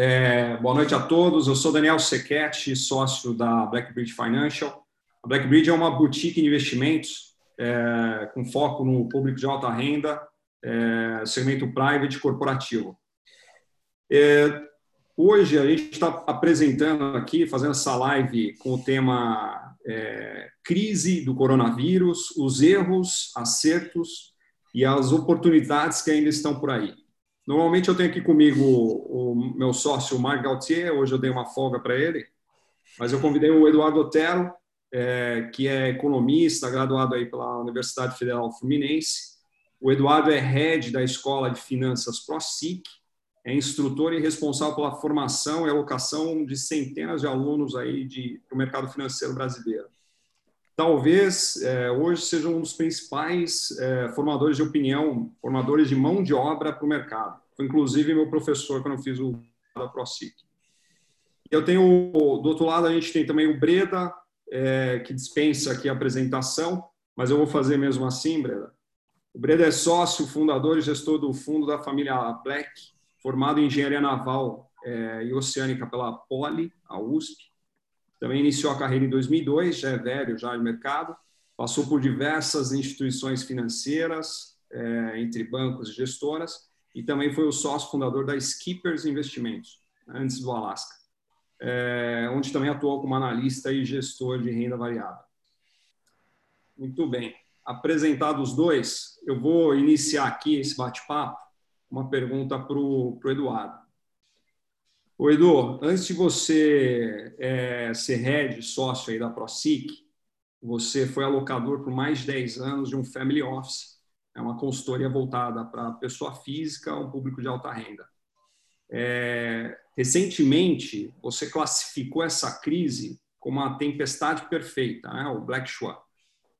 É, boa noite a todos. Eu sou Daniel Sequete, sócio da Blackbridge Financial. A Blackbridge é uma boutique de investimentos é, com foco no público de alta renda, é, segmento private corporativo. É, hoje a gente está apresentando aqui, fazendo essa live com o tema é, crise do coronavírus, os erros, acertos e as oportunidades que ainda estão por aí. Normalmente eu tenho aqui comigo o meu sócio, o Marc Gautier, hoje eu dei uma folga para ele, mas eu convidei o Eduardo Otero, é, que é economista, graduado aí pela Universidade Federal Fluminense. O Eduardo é head da Escola de Finanças ProSIC, é instrutor e responsável pela formação e alocação de centenas de alunos aí de, para o mercado financeiro brasileiro. Talvez é, hoje seja um dos principais é, formadores de opinião, formadores de mão de obra para o mercado. Foi inclusive meu professor quando eu fiz o da ProSIC. Eu tenho, do outro lado, a gente tem também o Breda, é, que dispensa aqui a apresentação, mas eu vou fazer mesmo assim, Breda. O Breda é sócio, fundador e gestor do fundo da família Black, formado em engenharia naval é, e oceânica pela Poli, a USP. Também iniciou a carreira em 2002, já é velho, já de mercado. Passou por diversas instituições financeiras, é, entre bancos e gestoras, e também foi o sócio fundador da Skippers Investimentos, antes do Alasca é, onde também atuou como analista e gestor de renda variável. Muito bem. Apresentados os dois, eu vou iniciar aqui esse bate-papo uma pergunta para o Eduardo. O Edu, antes de você é, ser head, sócio aí da ProSIC, você foi alocador por mais de 10 anos de um family office, é uma consultoria voltada para pessoa física, um público de alta renda. É, recentemente, você classificou essa crise como a tempestade perfeita, né? o Black Swan.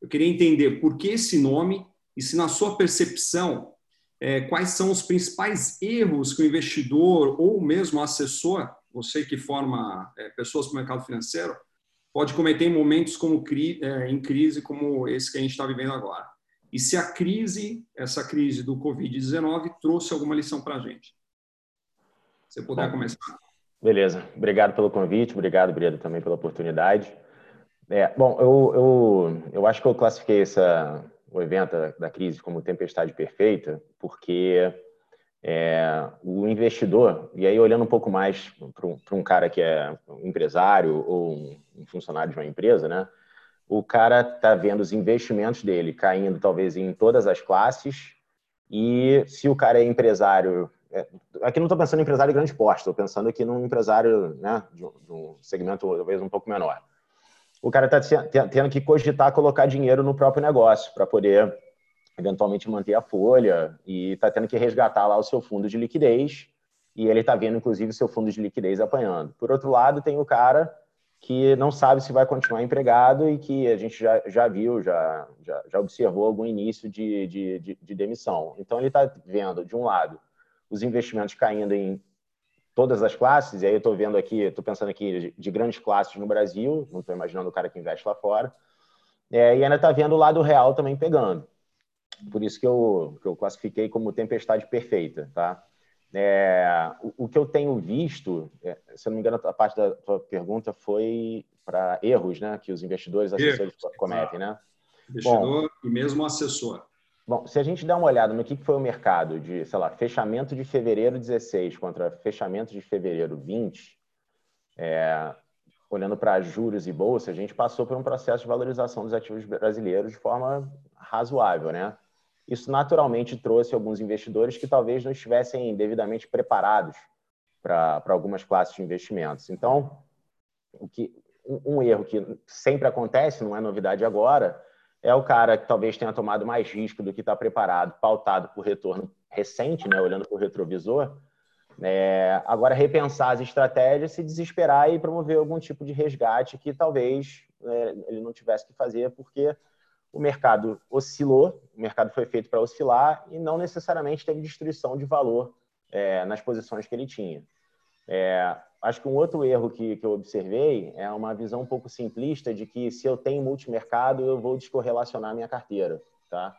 Eu queria entender por que esse nome e se, na sua percepção, é, quais são os principais erros que o investidor ou mesmo o assessor, você que forma é, pessoas para o mercado financeiro, pode cometer em momentos como é, em crise como esse que a gente está vivendo agora. E se a crise, essa crise do Covid-19, trouxe alguma lição para a gente. Se puder Bom, começar. Beleza. Obrigado pelo convite, obrigado, Breda, também pela oportunidade. É, bom, eu, eu, eu acho que eu classifiquei essa, o evento da crise como tempestade perfeita, porque é, o investidor, e aí olhando um pouco mais para um cara que é um empresário ou um funcionário de uma empresa, né? O cara está vendo os investimentos dele caindo talvez em todas as classes, e se o cara é empresário é, aqui não estou pensando em empresário de grande porte, estou pensando aqui num empresário né, de, um segmento talvez um pouco menor. O cara está tendo que cogitar colocar dinheiro no próprio negócio para poder eventualmente manter a folha e está tendo que resgatar lá o seu fundo de liquidez e ele está vendo inclusive o seu fundo de liquidez apanhando. Por outro lado, tem o cara que não sabe se vai continuar empregado e que a gente já, já viu, já, já, já observou algum início de, de, de, de demissão. Então, ele está vendo, de um lado, os investimentos caindo em todas as classes, e aí eu estou vendo aqui, estou pensando aqui de, de, grandes classes no Brasil, não estou imaginando o cara que investe lá fora, é, e ainda está vendo o lado real também pegando. Por isso que eu, que eu classifiquei como tempestade perfeita, tá? É, o, o, que eu tenho visto, é, se eu não me engano, a parte da tua pergunta foi para erros, né, que os investidores assessores cometem, né? Investidor Bom, e mesmo assessor. Bom, se a gente dá uma olhada no que foi o mercado de, sei lá, fechamento de fevereiro 16 contra fechamento de fevereiro 20, é, olhando para juros e bolsa, a gente passou por um processo de valorização dos ativos brasileiros de forma razoável, né? Isso naturalmente trouxe alguns investidores que talvez não estivessem devidamente preparados para algumas classes de investimentos. Então, o que, um, erro que sempre acontece, não é novidade agora, é o cara que talvez tenha tomado mais risco do que está preparado, pautado por retorno recente, né, olhando para o retrovisor. É, agora, repensar as estratégias, se desesperar e promover algum tipo de resgate que talvez é, ele não tivesse que fazer, porque o mercado oscilou, o mercado foi feito para oscilar e não necessariamente teve destruição de valor é, nas posições que ele tinha. É, acho que um outro erro que, que eu observei é uma visão um pouco simplista de que se eu tenho multimercado, eu vou descorrelacionar minha carteira, tá?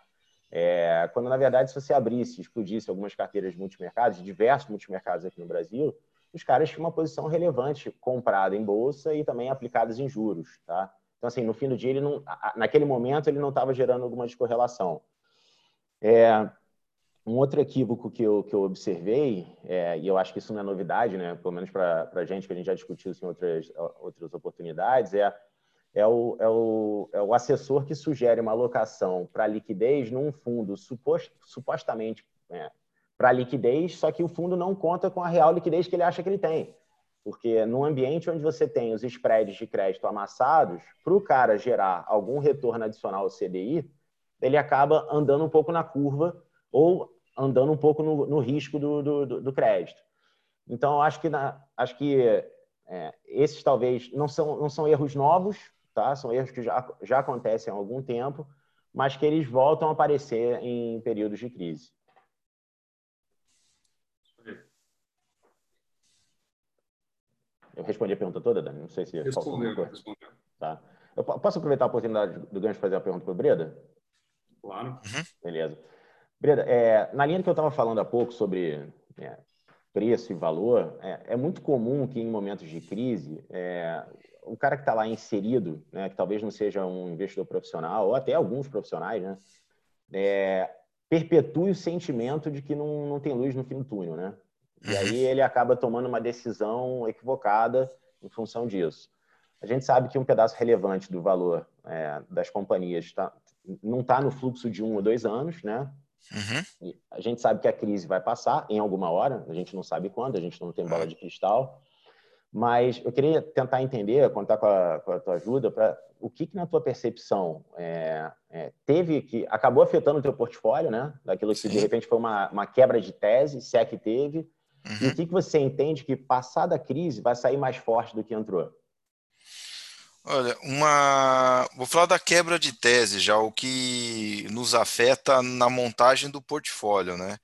É, quando, na verdade, se você abrisse, explodisse algumas carteiras de multimercados, diversos multimercados aqui no Brasil, os caras tinham uma posição relevante comprada em bolsa e também aplicadas em juros, tá? Então, assim, no fim do dia, ele não, naquele momento, ele não estava gerando alguma descorrelação. É, um outro equívoco que eu, que eu observei, é, e eu acho que isso não é novidade, né? pelo menos para a gente, que a gente já discutiu isso em outras, outras oportunidades, é, é, o, é, o, é o assessor que sugere uma alocação para liquidez num fundo supost, supostamente é, para liquidez, só que o fundo não conta com a real liquidez que ele acha que ele tem. Porque num ambiente onde você tem os spreads de crédito amassados, para o cara gerar algum retorno adicional ao CDI, ele acaba andando um pouco na curva ou andando um pouco no, no risco do, do, do, crédito. Então, acho que, na, acho que é, esses talvez não são, não são erros novos, tá? são erros que já, já acontecem há algum tempo, mas que eles voltam a aparecer em períodos de crise. Eu respondi a pergunta toda, Dani? Não sei se... Respondeu, respondeu. Tá. Eu posso aproveitar a oportunidade do gancho fazer a pergunta para o Breda? Claro. Uhum. Beleza. Breda, é, na linha que eu estava falando há pouco sobre é, preço e valor, é, é, muito comum que em momentos de crise, é, o cara que está lá inserido, né, que talvez não seja um investidor profissional, ou até alguns profissionais, né, é, perpetue o sentimento de que não, não tem luz no fim do túnel, né? E aí uhum. ele acaba tomando uma decisão equivocada em função disso. A gente sabe que um pedaço relevante do valor é, das companhias tá, não está no fluxo de um ou dois anos, né? Uhum. A gente sabe que a crise vai passar em alguma hora, a gente não sabe quando, a gente não tem bola de cristal. Mas eu queria tentar entender, contar com a, com a tua ajuda, para o que, que, na tua percepção é, é, teve que acabou afetando o teu portfólio, né? Daquilo que Sim. de repente foi uma, uma, quebra de tese, se é que teve. Uhum. E o que, que você entende que passada a crise vai sair mais forte do que entrou? Olha, uma. Vou falar da quebra de tese já, o que nos afeta na montagem do portfólio, né?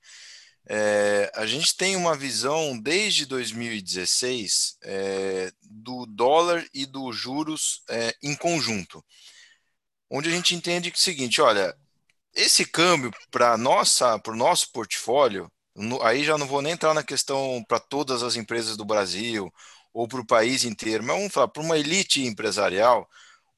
É, a gente tem uma visão desde 2016 é, do dólar e dos juros é, em conjunto, onde a gente entende que é o seguinte: olha, esse câmbio para nossa, para o nosso portfólio, aí já não vou nem entrar na questão para todas as empresas do Brasil ou para o país inteiro, mas vamos falar, para uma elite empresarial,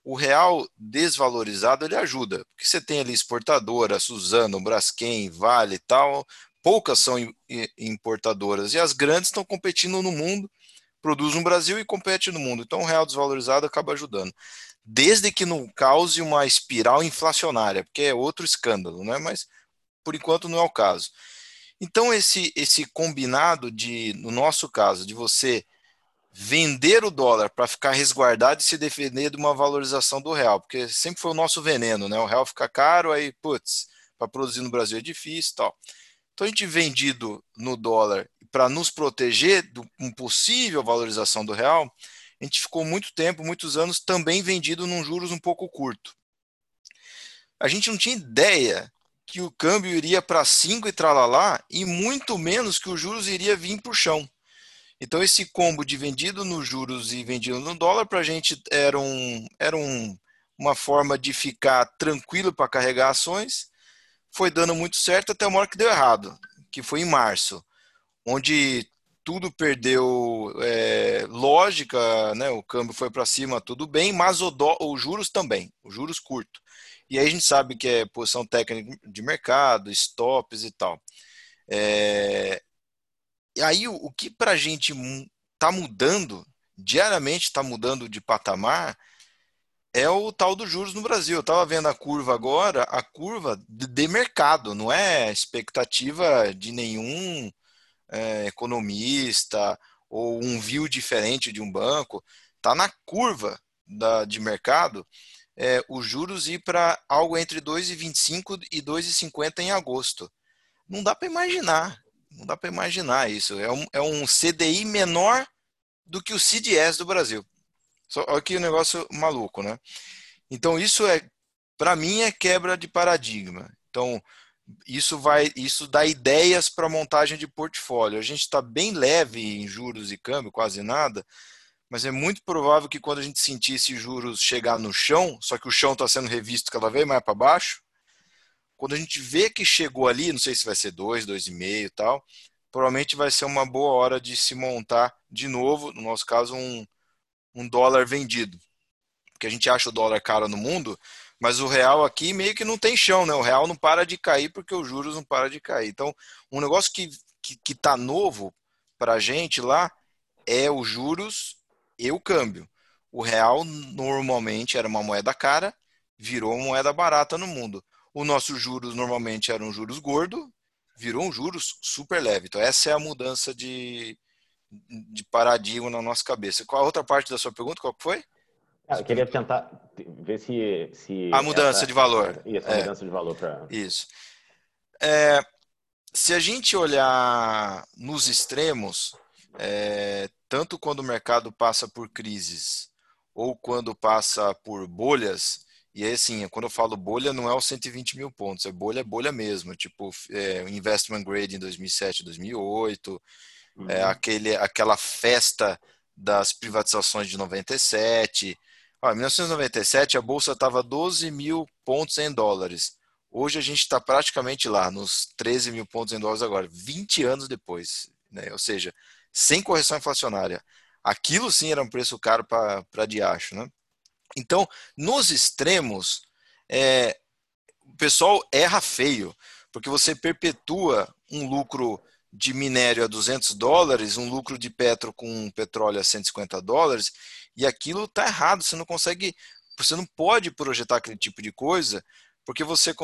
o real desvalorizado ele ajuda, porque você tem ali exportadora, Suzano, Braskem, Vale e tal, poucas são importadoras e as grandes estão competindo no mundo, produzem no Brasil e competem no mundo. Então o real desvalorizado acaba ajudando. Desde que não cause uma espiral inflacionária, porque é outro escândalo, né? Mas por enquanto não é o caso. Então esse esse combinado de, no nosso caso, de você vender o dólar para ficar resguardado e se defender de uma valorização do real, porque sempre foi o nosso veneno, né? O real fica caro, aí, putz, para produzir no Brasil é difícil tal. Então a gente vendido no dólar para nos proteger de uma possível valorização do real, a gente ficou muito tempo, muitos anos, também vendido num juros um pouco curto. A gente não tinha ideia que o câmbio iria para 5 e tralalá, e muito menos que os juros iria vir para o chão. Então, esse combo de vendido nos juros e vendido no dólar, para a gente era, um, era um, uma forma de ficar tranquilo para carregar ações. Foi dando muito certo até uma hora que deu errado, que foi em março, onde tudo perdeu é, lógica, né? o câmbio foi para cima, tudo bem, mas o dó, os juros também, os juros curto. E aí a gente sabe que é posição técnica de mercado, stops e tal. É, e aí, o, que para a gente está mudando, diariamente está mudando de patamar, é o tal dos juros no Brasil. Eu estava vendo a curva agora, a curva de mercado, não é expectativa de nenhum é, economista ou um view diferente de um banco. Está na curva da, de mercado é, os juros ir para algo entre 2,25 e 2,50 em agosto. Não dá para imaginar. Não dá para imaginar isso. É um, é um CDI menor do que o CDS do Brasil. Só, que negócio maluco, né? Então, isso é, para mim, é quebra de paradigma. Então, isso vai, isso dá ideias para montagem de portfólio. A gente está bem leve em juros e câmbio, quase nada, mas é muito provável que quando a gente sentir esses juros chegar no chão, só que o chão está sendo revisto cada vez mais para baixo, quando a gente vê que chegou ali, não sei se vai ser 2, 2,5 e tal, provavelmente vai ser uma boa hora de se montar de novo, no nosso caso, um, um dólar vendido. Porque a gente acha o dólar caro no mundo, mas o real aqui meio que não tem chão, né? O real não para de cair porque os juros não param de cair. Então, um negócio que que, que tá novo para a gente lá é os juros e o câmbio. O real normalmente era uma moeda cara, virou uma moeda barata no mundo. O nosso juros normalmente eram juros gordo, virou um juros super leve. Então essa é a mudança de, de paradigma na nossa cabeça. Qual a outra parte da sua pergunta? Qual foi? Ah, eu queria tentar ver se. se a mudança essa, de valor. Isso, a é, mudança de valor para. Isso. É, se a gente olhar nos extremos, é, tanto quando o mercado passa por crises ou quando passa por bolhas, e aí assim, quando eu falo bolha, não é os 120 mil pontos, é bolha, bolha mesmo, tipo é, investment grade em 2007, 2008, é, uhum. é, aquele, aquela festa das privatizações de 97, em 1997, a bolsa estava 12 mil pontos em dólares. Hoje a gente está praticamente lá, nos 13 mil pontos em dólares agora, 20 anos depois. Né? Ou seja, sem correção inflacionária. Aquilo sim era um preço caro para diacho. Né? Então, nos extremos, é, o pessoal erra feio, porque você perpetua um lucro de minério a 200 dólares, um lucro de petro com petróleo a 150 dólares, e aquilo está errado. Você não consegue, você não pode projetar aquele tipo de coisa, porque você,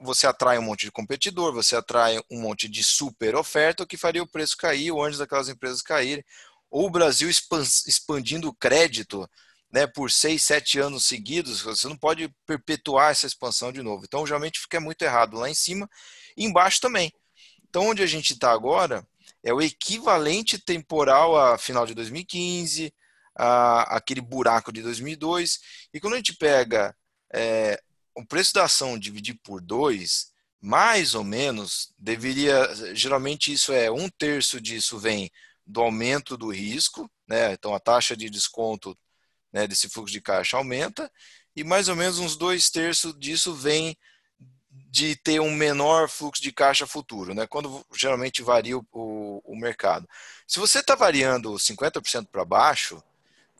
você atrai um monte de competidor, você atrai um monte de super oferta, o que faria o preço cair, o antes daquelas empresas caírem. Ou o Brasil expandindo o crédito né, por seis, sete anos seguidos, você não pode perpetuar essa expansão de novo. Então, geralmente fica muito errado lá em cima e embaixo também. Então, onde a gente está agora é o equivalente temporal a final de 2015, a, aquele buraco de 2002. E quando a gente pega é, o preço da ação dividir por dois, mais ou menos, deveria. Geralmente, isso é um terço disso vem do aumento do risco, né? Então, a taxa de desconto né, desse fluxo de caixa aumenta, e mais ou menos uns dois terços disso vem de ter um menor fluxo de caixa futuro, né? Quando geralmente varia o, o, o mercado. Se você está variando 50% para baixo,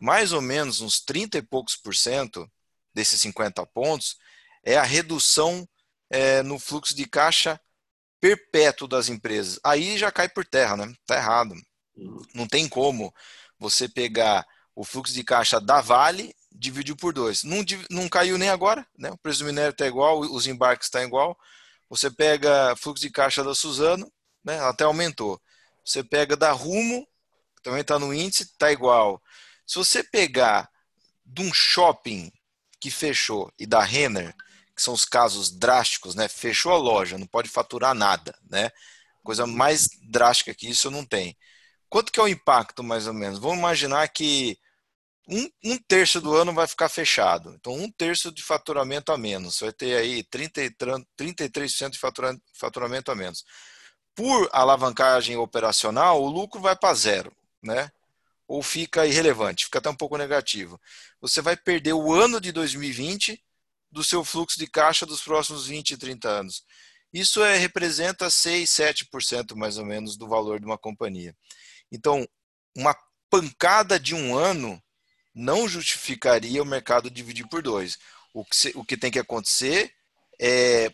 mais ou menos uns 30 e poucos por cento desses 50 pontos é a redução é, no fluxo de caixa perpétuo das empresas. Aí já cai por terra, né? Tá errado. Não tem como você pegar o fluxo de caixa da Vale dividir por dois. Não, não caiu nem agora, né? O preço do minério está igual, os embarques estão tá igual. Você pega fluxo de caixa da Suzano, né? Até aumentou. Você pega da Rumo, também está no índice, está igual. Se você pegar de um shopping que fechou e da Renner, que são os casos drásticos, né? Fechou a loja, não pode faturar nada, né? Coisa mais drástica que isso não tem. Quanto que é o impacto, mais ou menos? Vamos imaginar que um, um terço do ano vai ficar fechado. Então, um terço de faturamento a menos. Você vai ter aí 30, 33% de faturamento a menos. Por alavancagem operacional, o lucro vai para zero, né? Ou fica irrelevante, fica até um pouco negativo. Você vai perder o ano de 2020 do seu fluxo de caixa dos próximos 20, 30 anos. Isso é, representa 6, 7% mais ou menos do valor de uma companhia. Então, uma pancada de um ano não justificaria o mercado dividir por dois. O que, se, o que tem que acontecer é,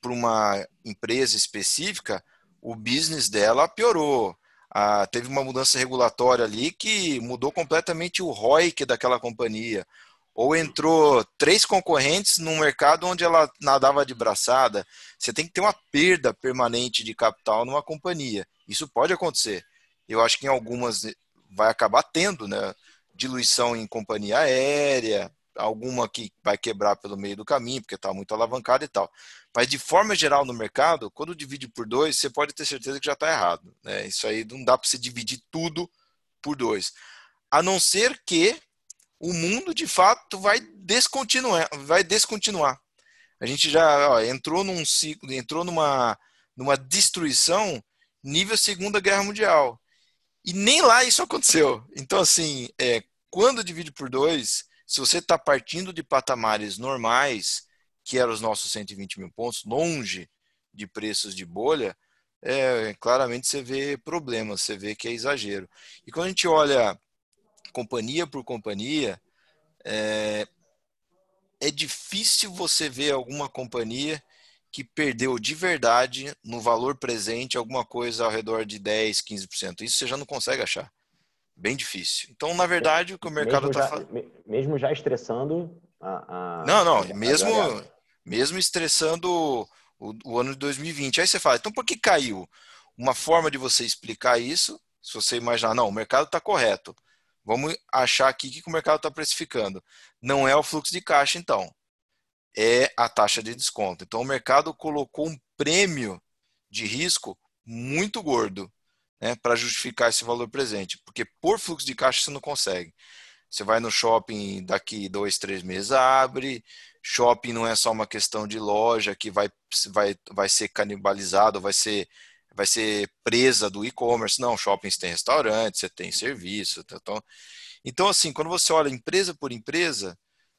para uma empresa específica, o business dela piorou. Ah, teve uma mudança regulatória ali que mudou completamente o ROIC daquela companhia ou entrou três concorrentes num mercado onde ela nadava de braçada. Você tem que ter uma perda permanente de capital numa companhia. Isso pode acontecer. Eu acho que em algumas vai acabar tendo, né? Diluição em companhia aérea, alguma que vai quebrar pelo meio do caminho, porque está muito alavancada e tal. Mas de forma geral no mercado, quando divide por dois, você pode ter certeza que já está errado. Né? Isso aí não dá para você dividir tudo por dois. A não ser que o mundo de fato vai descontinuar, vai descontinuar. A gente já ó, entrou num ciclo, entrou numa, numa destruição nível Segunda Guerra Mundial. E nem lá isso aconteceu. Então, assim, é, quando divide por dois, se você está partindo de patamares normais, que eram os nossos 120 mil pontos, longe de preços de bolha, é, claramente você vê problemas, você vê que é exagero. E quando a gente olha companhia por companhia, é, é difícil você ver alguma companhia que perdeu de verdade no valor presente alguma coisa ao redor de 10, 15%. Isso você já não consegue achar. Bem difícil. Então, na verdade, o que o mercado está fazendo. Mesmo já estressando a. a não, não. A, mesmo, mesmo estressando o, o, ano de 2020. Aí você fala, então por que caiu? Uma forma de você explicar isso, se você imaginar, não, o mercado está correto. Vamos achar aqui que o mercado está precificando. Não é o fluxo de caixa, então é a taxa de desconto. Então, o mercado colocou um prêmio de risco muito gordo né, para justificar esse valor presente, porque por fluxo de caixa você não consegue. Você vai no shopping daqui dois, três meses abre. Shopping não é só uma questão de loja que vai, vai, vai ser canibalizado, vai ser, vai ser presa do e-commerce. Não, shoppings tem restaurante, você tem serviço. Então, então, assim, quando você olha empresa por empresa,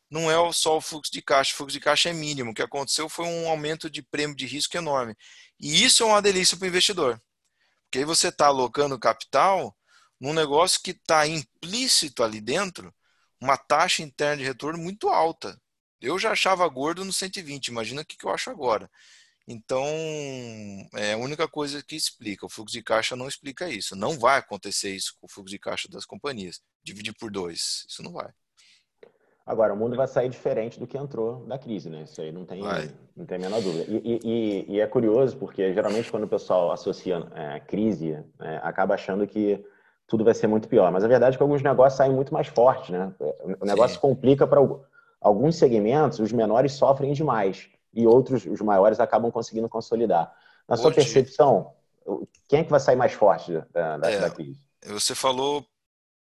não é só o fluxo de caixa, o fluxo de caixa é mínimo. O que aconteceu foi um aumento de prêmio de risco enorme. E isso é uma delícia para o investidor. Porque aí você está alocando capital num negócio que está implícito ali dentro uma taxa interna de retorno muito alta. Eu já achava gordo no 120, imagina o que, que eu acho agora. Então, é a única coisa que explica. O fluxo de caixa não explica isso. Não vai acontecer isso com o fluxo de caixa das companhias. Dividir por dois. Isso não vai. Agora, o mundo vai sair diferente do que entrou da crise, né? Isso aí não tem, não tem a menor dúvida. E, e, e, é curioso, porque geralmente quando o pessoal associa é, crise, é, acaba achando que tudo vai ser muito pior. Mas a verdade é que alguns negócios saem muito mais fortes, né? O negócio Sim. complica para alguns segmentos, os menores sofrem demais e outros, os maiores, acabam conseguindo consolidar. Na sua Hoje... percepção, quem é que vai sair mais forte da, da, é, da crise? Você falou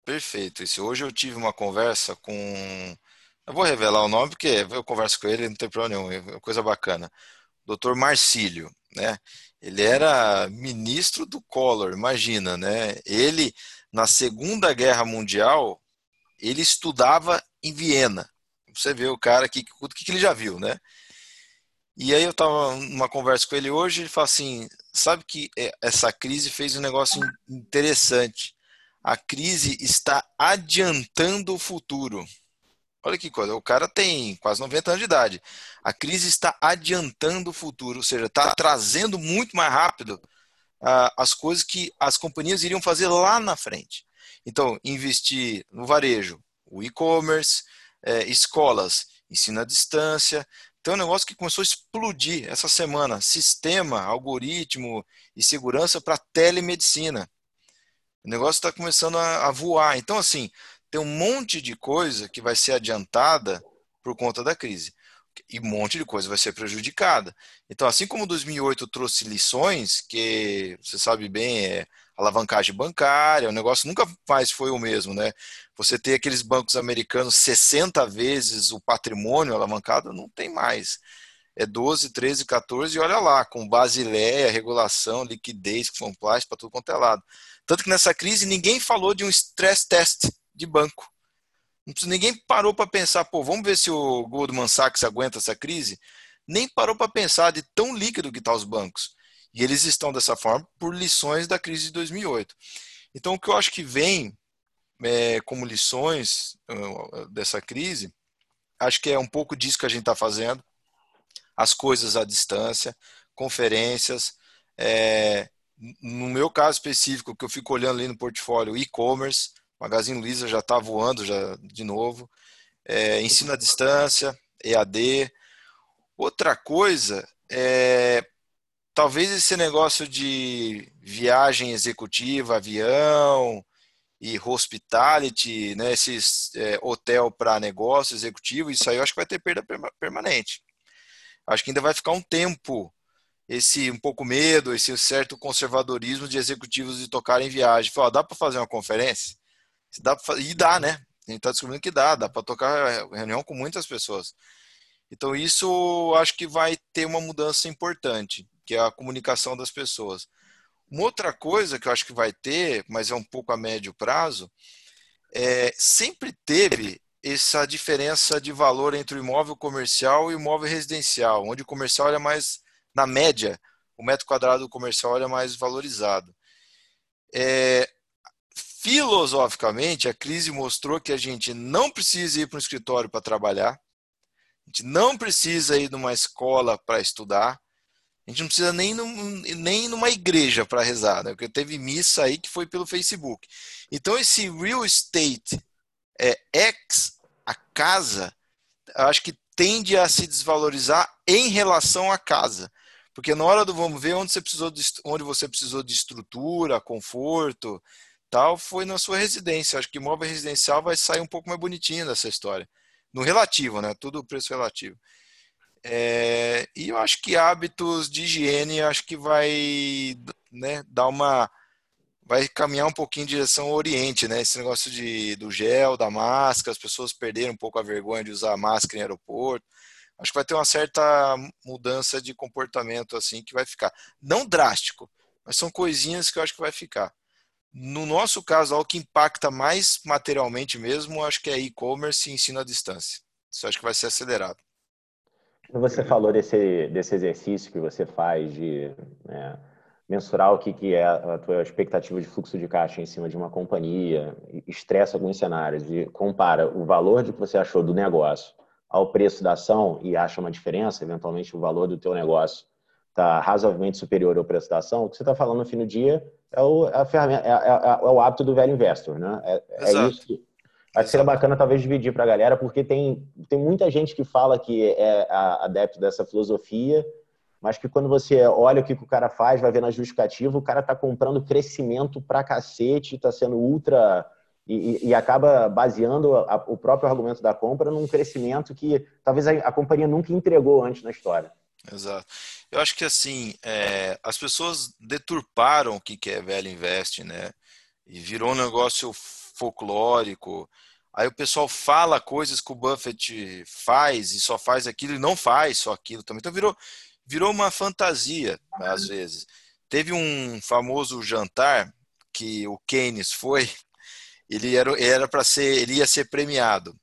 perfeito. Hoje eu tive uma conversa com eu vou revelar o nome porque eu converso com ele, não tem problema nenhum, é coisa bacana. Doutor Marcílio, né? Ele era ministro do Collor, imagina, né? Ele, na Segunda Guerra Mundial, ele estudava em Viena. Você vê o cara aqui, o que ele já viu, né? E aí eu estava numa conversa com ele hoje, ele fala assim, sabe que é, essa crise fez um negócio interessante. A crise está adiantando o futuro. Olha que coisa, o cara tem quase 90 anos de idade. A crise está adiantando o futuro, ou seja, está trazendo muito mais rápido uh, as coisas que as companhias iriam fazer lá na frente. Então, investir no varejo, o e-commerce, é, escolas, ensino à distância. Então, é um negócio que começou a explodir essa semana. Sistema, algoritmo e segurança para telemedicina. O negócio está começando a, a voar. Então, assim, tem um monte de coisa que vai ser adiantada por conta da crise. E um monte de coisa vai ser prejudicada. Então, assim como 2008 trouxe lições, que você sabe bem, é alavancagem bancária, o negócio nunca mais foi o mesmo, né? Você ter aqueles bancos americanos 60 vezes o patrimônio alavancado, não tem mais. É 12, 13, 14, e olha lá, com Basileia, regulação, liquidez, compliance, para tudo quanto é lado. Tanto que nessa crise ninguém falou de um stress test de banco. Ninguém parou para pensar, pô, vamos ver se o Goldman Sachs aguenta essa crise. Nem parou para pensar de tão líquido que estão tá os bancos. E eles estão dessa forma por lições da crise de 2008. Então, o que eu acho que vem é, como lições uh, dessa crise, acho que é um pouco disso que a gente está fazendo. As coisas à distância, conferências. É, no meu caso específico, que eu fico olhando ali no portfólio, e-commerce, Magazine Luiza já está voando já de novo. É, ensino à distância, EAD. Outra coisa é talvez esse negócio de viagem executiva, avião e hospitality, né, esses é, hotel para negócio executivo, isso aí eu acho que vai ter perda permanente. Acho que ainda vai ficar um tempo esse um pouco medo, esse certo conservadorismo de executivos de tocarem viagem. Falar, dá para fazer uma conferência? Dá e dá, né? A gente está descobrindo que dá, dá para tocar reunião com muitas pessoas. Então, isso acho que vai ter uma mudança importante, que é a comunicação das pessoas. Uma outra coisa que eu acho que vai ter, mas é um pouco a médio prazo, é, sempre teve essa diferença de valor entre o imóvel comercial e o imóvel residencial, onde o comercial era mais na média, o metro quadrado comercial é mais valorizado. É, filosoficamente, a crise mostrou que a gente não precisa ir para um escritório para trabalhar, a gente não precisa ir numa escola para estudar, a gente não precisa nem, num, nem numa igreja para rezar, né? porque teve missa aí que foi pelo Facebook. Então, esse real estate é, ex, a casa, acho que tende a se desvalorizar em relação à casa. Porque na hora do vamos ver onde você precisou de, onde você precisou de estrutura, conforto, tal, foi na sua residência. Acho que imóvel residencial vai sair um pouco mais bonitinho dessa história. No relativo, né? Tudo preço relativo. É, e eu acho que hábitos de higiene, acho que vai né, dar uma. Vai caminhar um pouquinho em direção ao Oriente, né? Esse negócio de, do gel, da máscara, as pessoas perderam um pouco a vergonha de usar máscara em aeroporto. Acho que vai ter uma certa mudança de comportamento assim que vai ficar. Não drástico, mas são coisinhas que eu acho que vai ficar. No nosso caso, o que impacta mais materialmente mesmo, acho que é e-commerce e ensino à distância. Isso acho que vai ser acelerado. Você falou desse, desse exercício que você faz de né, mensurar o que, que é a tua expectativa de fluxo de caixa em cima de uma companhia, estressa alguns cenários e compara o valor de que você achou do negócio ao preço da ação e acha uma diferença, eventualmente o valor do teu negócio está razoavelmente superior ao preço da ação, o que você está falando no fim do dia é o, é ferramenta, é, é, é, o hábito do velho investor, né? É, é isso que Acho que seria bacana talvez dividir para a galera, porque tem, tem muita gente que fala que é adepto dessa filosofia, mas que quando você olha o que, o cara faz, vai ver na justificativa, o cara está comprando crescimento para cacete, está sendo ultra. E, e, acaba baseando a, o próprio argumento da compra num crescimento que talvez a, a companhia nunca entregou antes na história. Exato. Eu acho que assim, é, as pessoas deturparam o que é velho invest, né? E virou um negócio folclórico. Aí o pessoal fala coisas que o Buffett faz e só faz aquilo e não faz só aquilo também. Então virou, virou uma fantasia, às vezes. Teve um famoso jantar que o Keynes foi, ele era era para ser, ele ia ser premiado.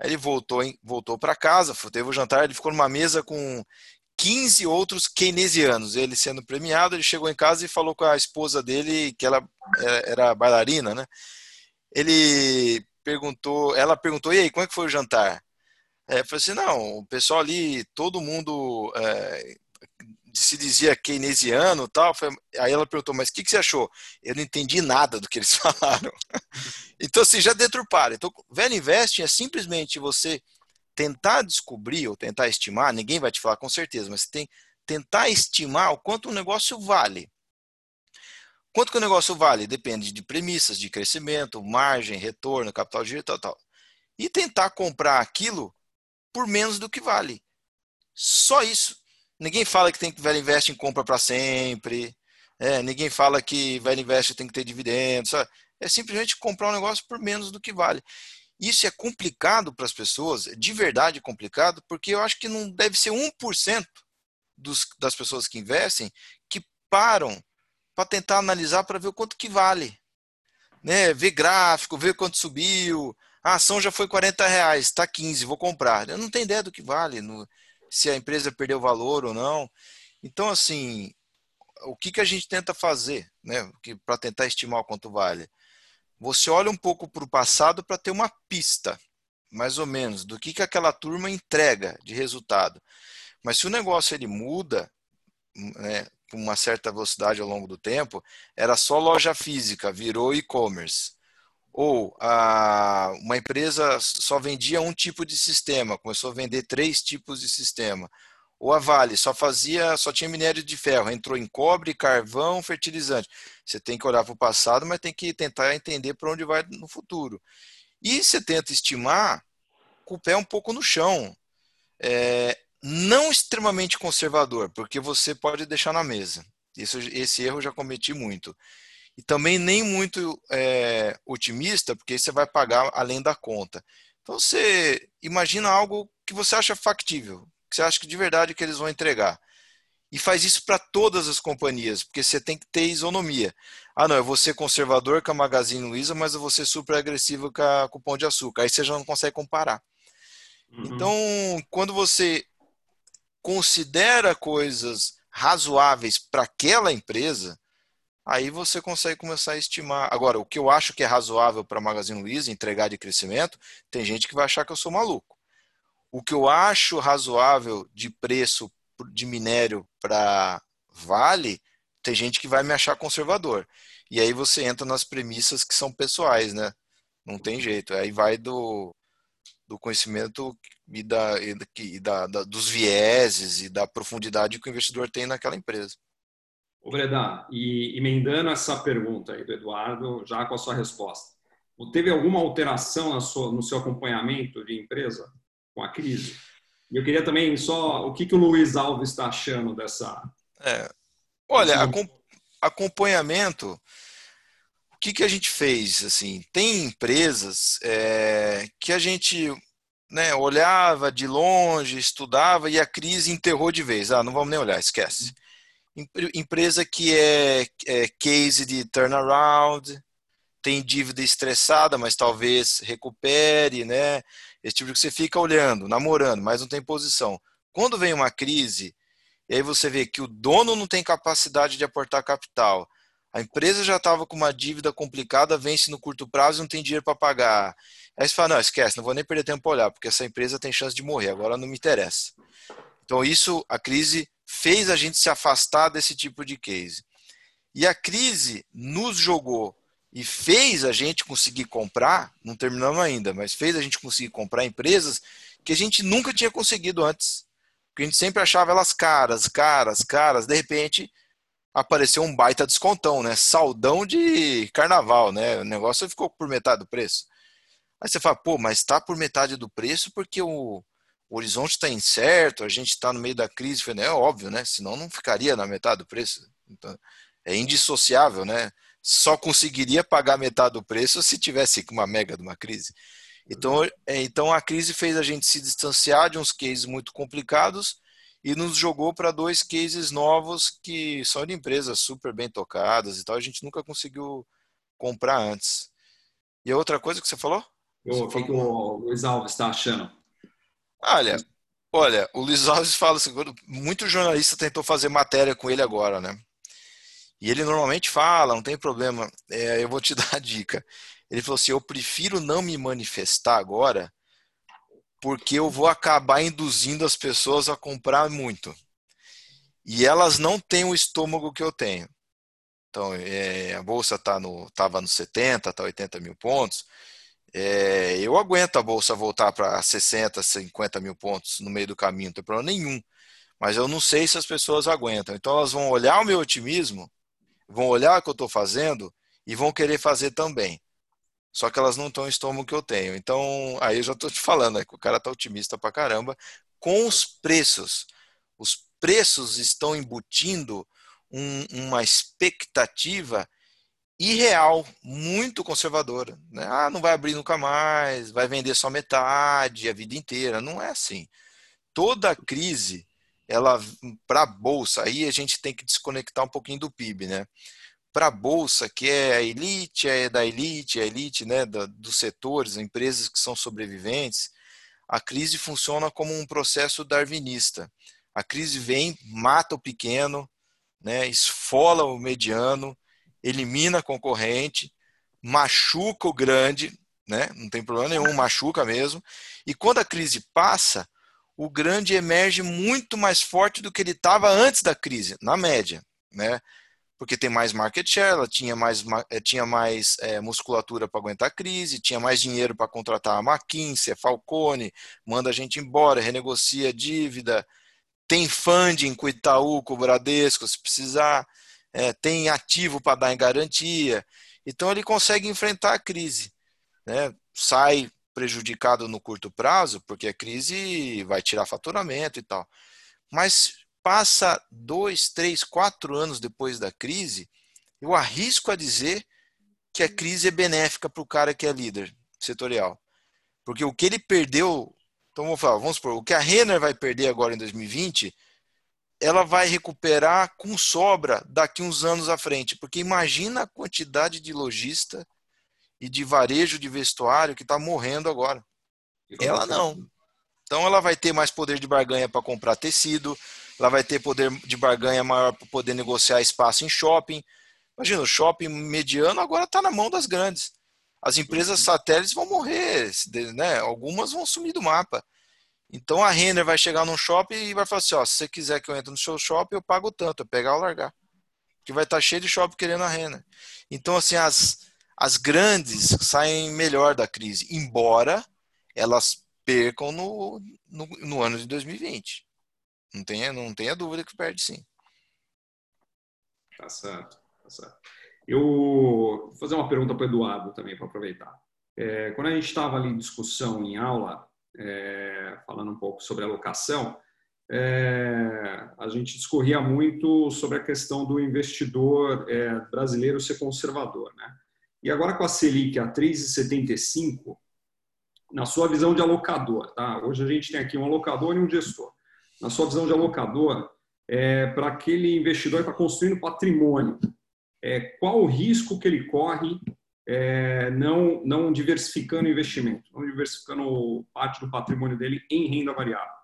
Aí ele voltou, voltou para casa, teve o jantar, ele ficou numa mesa com 15 outros keynesianos. Ele sendo premiado, ele chegou em casa e falou com a esposa dele, que ela era bailarina, né? Ele perguntou, ela perguntou, e aí, como é que foi o jantar? É, eu falei assim, não, o pessoal ali, todo mundo é, se dizia keynesiano tal. Aí ela perguntou, mas o que, que, você achou? Eu não entendi nada do que eles falaram. então, assim, já deturparam. Então, velho investing é simplesmente você tentar descobrir ou tentar estimar, ninguém vai te falar com certeza, mas você tem tentar estimar o quanto um negócio vale. Quanto que o negócio vale? Depende de premissas de crescimento, margem, retorno, capital de giro, tal, tal. E tentar comprar aquilo por menos do que vale. Só isso. Ninguém fala que tem que velho investe em compra para sempre. É, ninguém fala que velho investe tem que ter dividendos. Sabe? É simplesmente comprar um negócio por menos do que vale. Isso é complicado para as pessoas, de verdade complicado, porque eu acho que não deve ser 1% dos, das pessoas que investem que param para tentar analisar para ver o quanto que vale. Né? Ver gráfico, ver quanto subiu. A ação já foi 40 reais, está 15, vou comprar. Eu não tenho ideia do que vale, no, se a empresa perdeu valor ou não. Então, assim, o que, que a gente tenta fazer né, para tentar estimar o quanto vale? Você olha um pouco para o passado para ter uma pista, mais ou menos, do que, que aquela turma entrega de resultado. Mas se o negócio ele muda, né, com uma certa velocidade ao longo do tempo, era só loja física, virou e-commerce. Ou a, uma empresa só vendia um tipo de sistema, começou a vender três tipos de sistema. Ou a Vale só fazia, só tinha minério de ferro, entrou em cobre, carvão, fertilizante. Você tem que olhar para o passado, mas tem que tentar entender para onde vai no futuro. E você tenta estimar com o pé um pouco no chão. É, não extremamente conservador, porque você pode deixar na mesa. Isso, esse erro eu já cometi muito. E também nem muito é, otimista, porque você vai pagar além da conta. Então você imagina algo que você acha factível, que você acha que de verdade que eles vão entregar. E faz isso para todas as companhias, porque você tem que ter isonomia. Ah, não, eu vou ser conservador com a Magazine Luiza, mas eu vou ser super agressivo com, a, com o Pão de Açúcar. Aí você já não consegue comparar. Uhum. Então, quando você considera coisas razoáveis para aquela empresa, aí você consegue começar a estimar. Agora, o que eu acho que é razoável para Magazine Luiza entregar de crescimento, tem gente que vai achar que eu sou maluco. O que eu acho razoável de preço de minério para Vale, tem gente que vai me achar conservador. E aí você entra nas premissas que são pessoais, né? Não tem jeito. Aí vai do, do conhecimento e, da, e da, da, dos vieses e da profundidade que o investidor tem naquela empresa. Ô Breda, e emendando essa pergunta aí do Eduardo, já com a sua resposta, teve alguma alteração sua, no seu acompanhamento de empresa com a crise? E eu queria também só o que, que o Luiz Alves está achando dessa. É, olha, acompanhamento. O que, que a gente fez? Assim, tem empresas é, que a gente né, olhava de longe, estudava e a crise enterrou de vez. Ah, não vamos nem olhar, esquece. Empresa que é, é case de turnaround, tem dívida estressada, mas talvez recupere, né? Esse tipo que você fica olhando, namorando, mas não tem posição. Quando vem uma crise, e aí você vê que o dono não tem capacidade de aportar capital, a empresa já estava com uma dívida complicada, vence no curto prazo e não tem dinheiro para pagar. Aí você fala, não, esquece, não vou nem perder tempo para olhar, porque essa empresa tem chance de morrer, agora não me interessa. Então isso, a crise fez a gente se afastar desse tipo de case. E a crise nos jogou e fez a gente conseguir comprar, não terminamos ainda, mas fez a gente conseguir comprar empresas que a gente nunca tinha conseguido antes. Porque a gente sempre achava elas caras, caras, caras, de repente apareceu um baita descontão, né? Saldão de carnaval, né? O negócio ficou por metade do preço. Aí você fala, pô, mas está por metade do preço porque o, o horizonte está incerto, a gente está no meio da crise. Falei, é óbvio, né? Senão não ficaria na metade do preço. Então, é indissociável, né? Só conseguiria pagar metade do preço se tivesse uma mega de uma crise. Então, é, então a crise fez a gente se distanciar de uns cases muito complicados e nos jogou para dois cases novos que são de empresas super bem tocadas e tal. A gente nunca conseguiu comprar antes. E a outra coisa que você falou? O que, que o Luiz Alves está achando? Olha, olha, o Luiz Alves fala assim, muito jornalista tentou fazer matéria com ele agora, né? E ele normalmente fala, não tem problema. É, eu vou te dar a dica. Ele falou assim: eu prefiro não me manifestar agora, porque eu vou acabar induzindo as pessoas a comprar muito. E elas não têm o estômago que eu tenho. Então, é, a bolsa está no, estava nos 70, está 80 mil pontos. É, eu aguento a bolsa voltar para 60, 50 mil pontos no meio do caminho, não tem problema nenhum. Mas eu não sei se as pessoas aguentam. Então elas vão olhar o meu otimismo, vão olhar o que eu estou fazendo e vão querer fazer também. Só que elas não estão no estômago que eu tenho. Então, aí eu já estou te falando, né, que o cara está otimista pra caramba com os preços. Os preços estão embutindo um, uma expectativa irreal, muito conservadora. Né? Ah, não vai abrir nunca mais, vai vender só metade a vida inteira. Não é assim. Toda crise, ela para a bolsa, aí a gente tem que desconectar um pouquinho do PIB, né? Para a bolsa, que é a elite, é da elite, a elite, né, da, dos setores, empresas que são sobreviventes, a crise funciona como um processo darwinista. A crise vem, mata o pequeno, né, esfola o mediano, elimina a concorrente, machuca o grande, né? não tem problema nenhum, machuca mesmo. E quando a crise passa, o grande emerge muito mais forte do que ele estava antes da crise, na média. Né? Porque tem mais market share, ela tinha mais, eh, tinha mais é, musculatura para aguentar a crise, tinha mais dinheiro para contratar a McKinsey, a Falcone, manda a gente embora, renegocia a dívida, tem funding com o Itaú, com o Bradesco, se precisar é, tem ativo para dar em garantia. Então ele consegue enfrentar a crise. Né? Sai prejudicado no curto prazo, porque a crise vai tirar faturamento e tal. Mas passa dois, três, quatro anos depois da crise, eu arrisco a dizer que a crise é benéfica para o cara que é líder setorial. Porque o que ele perdeu, então vamos falar, vamos supor, o que a Renner vai perder agora em 2020 ela vai recuperar com sobra daqui uns anos à frente, porque imagina a quantidade de lojista e de varejo de vestuário que está morrendo agora. Ela não. Então ela vai ter mais poder de barganha para comprar tecido, ela vai ter poder de barganha maior para poder negociar espaço em shopping. Imagina, o shopping mediano agora está na mão das grandes. As empresas satélites vão morrer, né? algumas vão sumir do mapa. Então a Renner vai chegar num shopping e vai falar assim: ó, se você quiser que eu entre no seu shopping, eu pago tanto, eu pegar ou largar. Que vai estar tá cheio de shopping querendo a Renner. Então, assim, as, as grandes saem melhor da crise, embora elas percam no, no, no ano de 2020. Não tenha, não tenha dúvida que perde sim. Tá certo, tá certo. Eu vou fazer uma pergunta para o Eduardo também, para aproveitar. É, quando a gente estava ali em discussão em aula, é, falando um pouco sobre alocação, é, a gente discorria muito sobre a questão do investidor é, brasileiro ser conservador. Né? E agora com a Selic a 3,75, na sua visão de alocador, tá? hoje a gente tem aqui um alocador e um gestor. Na sua visão de alocador, é, para aquele investidor que está construindo patrimônio, é, qual o risco que ele corre é, não, não diversificando o investimento, não diversificando parte do patrimônio dele em renda variável?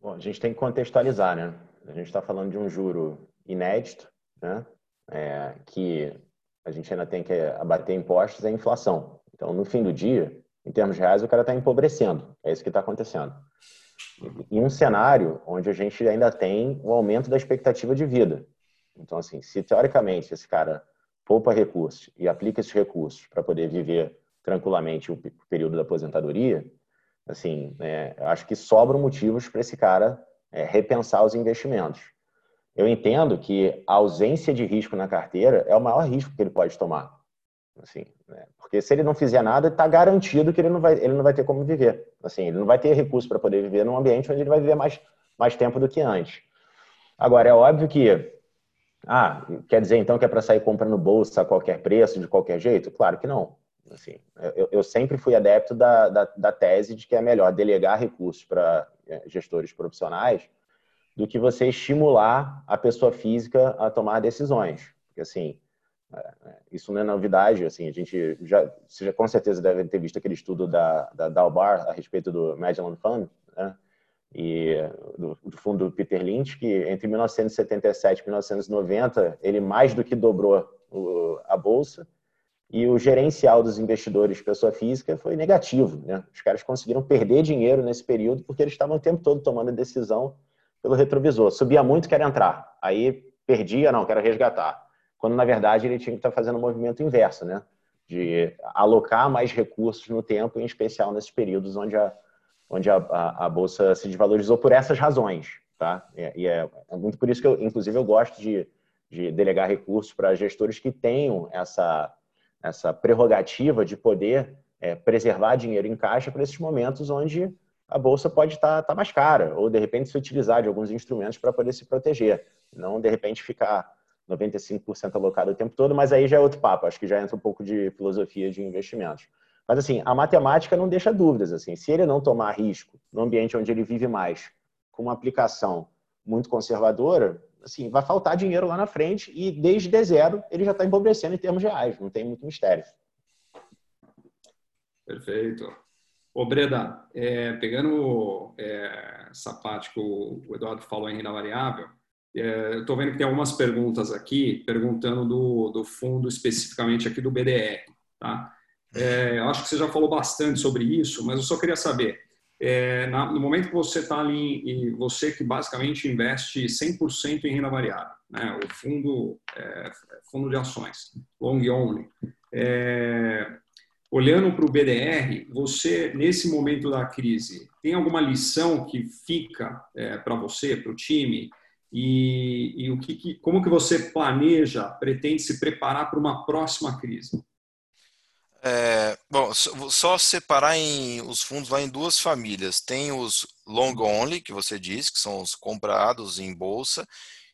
Bom, a gente tem que contextualizar, né? A gente está falando de um juro inédito, né? É, que a gente ainda tem que abater impostos, é a inflação. Então, no fim do dia, em termos reais, o cara está empobrecendo. É isso que está acontecendo. Em um cenário onde a gente ainda tem o aumento da expectativa de vida. Então, assim, se teoricamente esse cara poupa recursos e aplica esses recursos para poder viver tranquilamente o período da aposentadoria, assim, é, acho que sobram motivos para esse cara é, repensar os investimentos. Eu entendo que a ausência de risco na carteira é o maior risco que ele pode tomar. Assim, né? Porque se ele não fizer nada, está garantido que ele não, vai, ele não vai ter como viver. Assim, ele não vai ter recurso para poder viver num ambiente onde ele vai viver mais, mais tempo do que antes. Agora, é óbvio que ah, quer dizer então que é para sair comprando bolsa a qualquer preço, de qualquer jeito? Claro que não. Assim, eu, eu sempre fui adepto da, da, da, tese de que é melhor delegar recursos para é, gestores profissionais do que você estimular a pessoa física a tomar decisões. Porque, assim, isso não é novidade. Assim, a gente já, já com certeza deve ter visto aquele estudo da, da Dalbar a respeito do Magellan Fund, né? e do, do, fundo Peter Lynch, que entre 1977 e 1990 ele mais do que dobrou o, a bolsa e o gerencial dos investidores pessoa física foi negativo. Né? Os caras conseguiram perder dinheiro nesse período porque eles estavam o tempo todo tomando decisão pelo retrovisor. Subia muito, quer entrar. Aí perdia, não, quero resgatar. Quando, na verdade, ele tinha que estar fazendo o um movimento inverso, né? de alocar mais recursos no tempo, em especial nesses períodos onde a, onde a, a, a bolsa se desvalorizou por essas razões. Tá? E é, é, muito por isso que, eu, inclusive, eu gosto de, de delegar recursos para gestores que tenham essa, essa prerrogativa de poder é, preservar dinheiro em caixa para esses momentos onde a bolsa pode estar tá, tá mais cara, ou de repente se utilizar de alguns instrumentos para poder se proteger, não de repente ficar 95% alocado o tempo todo, mas aí já é outro papo, acho que já entra um pouco de filosofia de investimentos. Mas assim, a matemática não deixa dúvidas. Assim, se ele não tomar risco no ambiente onde ele vive mais, com uma aplicação muito conservadora, assim, vai faltar dinheiro lá na frente e desde zero ele já está empobrecendo em termos reais, não tem muito mistério. Perfeito. Ô Breda, é, pegando é, essa parte que o, o, Eduardo falou em renda variável, estou vendo que tem algumas perguntas aqui, perguntando do, do fundo especificamente aqui do BDR. Tá? É, acho que você já falou bastante sobre isso, mas eu só queria saber, é, na, no momento que você está ali, e você que basicamente investe 100% em renda variável, né, o fundo, é, fundo de ações, long only, é, olhando para o BDR, você, nesse momento da crise, tem alguma lição que fica é, para você, para o time, e, e o que, como que você planeja, pretende se preparar para uma próxima crise? É, bom, só separar em, os fundos lá em duas famílias. Tem os long only, que você disse, que são os comprados em bolsa.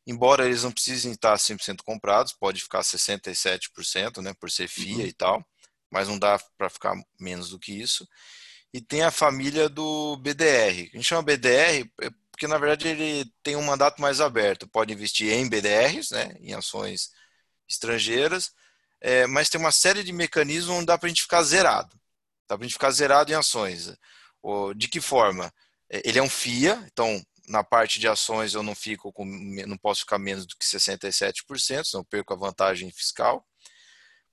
Embora eles não precisem estar 100% comprados, pode ficar 67%, né, por ser FIA uhum. e tal, mas não dá para ficar menos do que isso. E tem a família do BDR. A gente chama BDR é porque, na verdade, ele tem um mandato mais aberto. Pode investir em BDRs, né, em ações estrangeiras, é, mas tem uma série de mecanismos onde dá para a gente ficar zerado. Dá para a gente ficar zerado em ações. de que forma? É, ele é um FIA, então na parte de ações eu não fico com, não posso ficar menos do que 67%, senão perco a vantagem fiscal.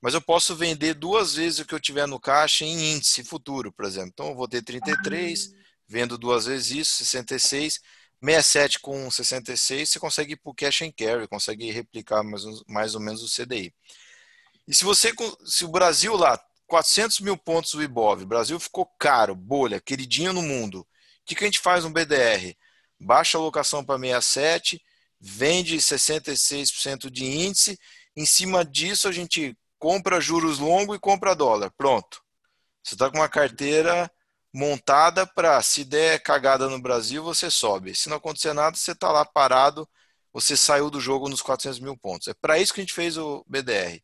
Mas eu posso vender duas vezes o que eu tiver no caixa em índice futuro, por exemplo. Então eu vou ter 33, vendo duas vezes isso, 66, 67 com 66, você consegue ir para o cash and carry, consegue replicar mais, mais ou menos o CDI. E se você, se o Brasil lá, 400 mil pontos do Ibov, Brasil ficou caro, bolha, queridinho no mundo, o que, que a gente faz no BDR? Baixa a alocação para 67, vende 66% de índice, em cima disso a gente compra juros longo e compra dólar. Pronto. Você está com uma carteira montada para, se der cagada no Brasil, você sobe. Se não acontecer nada, você está lá parado, você saiu do jogo nos 400 mil pontos. É para isso que a gente fez o BDR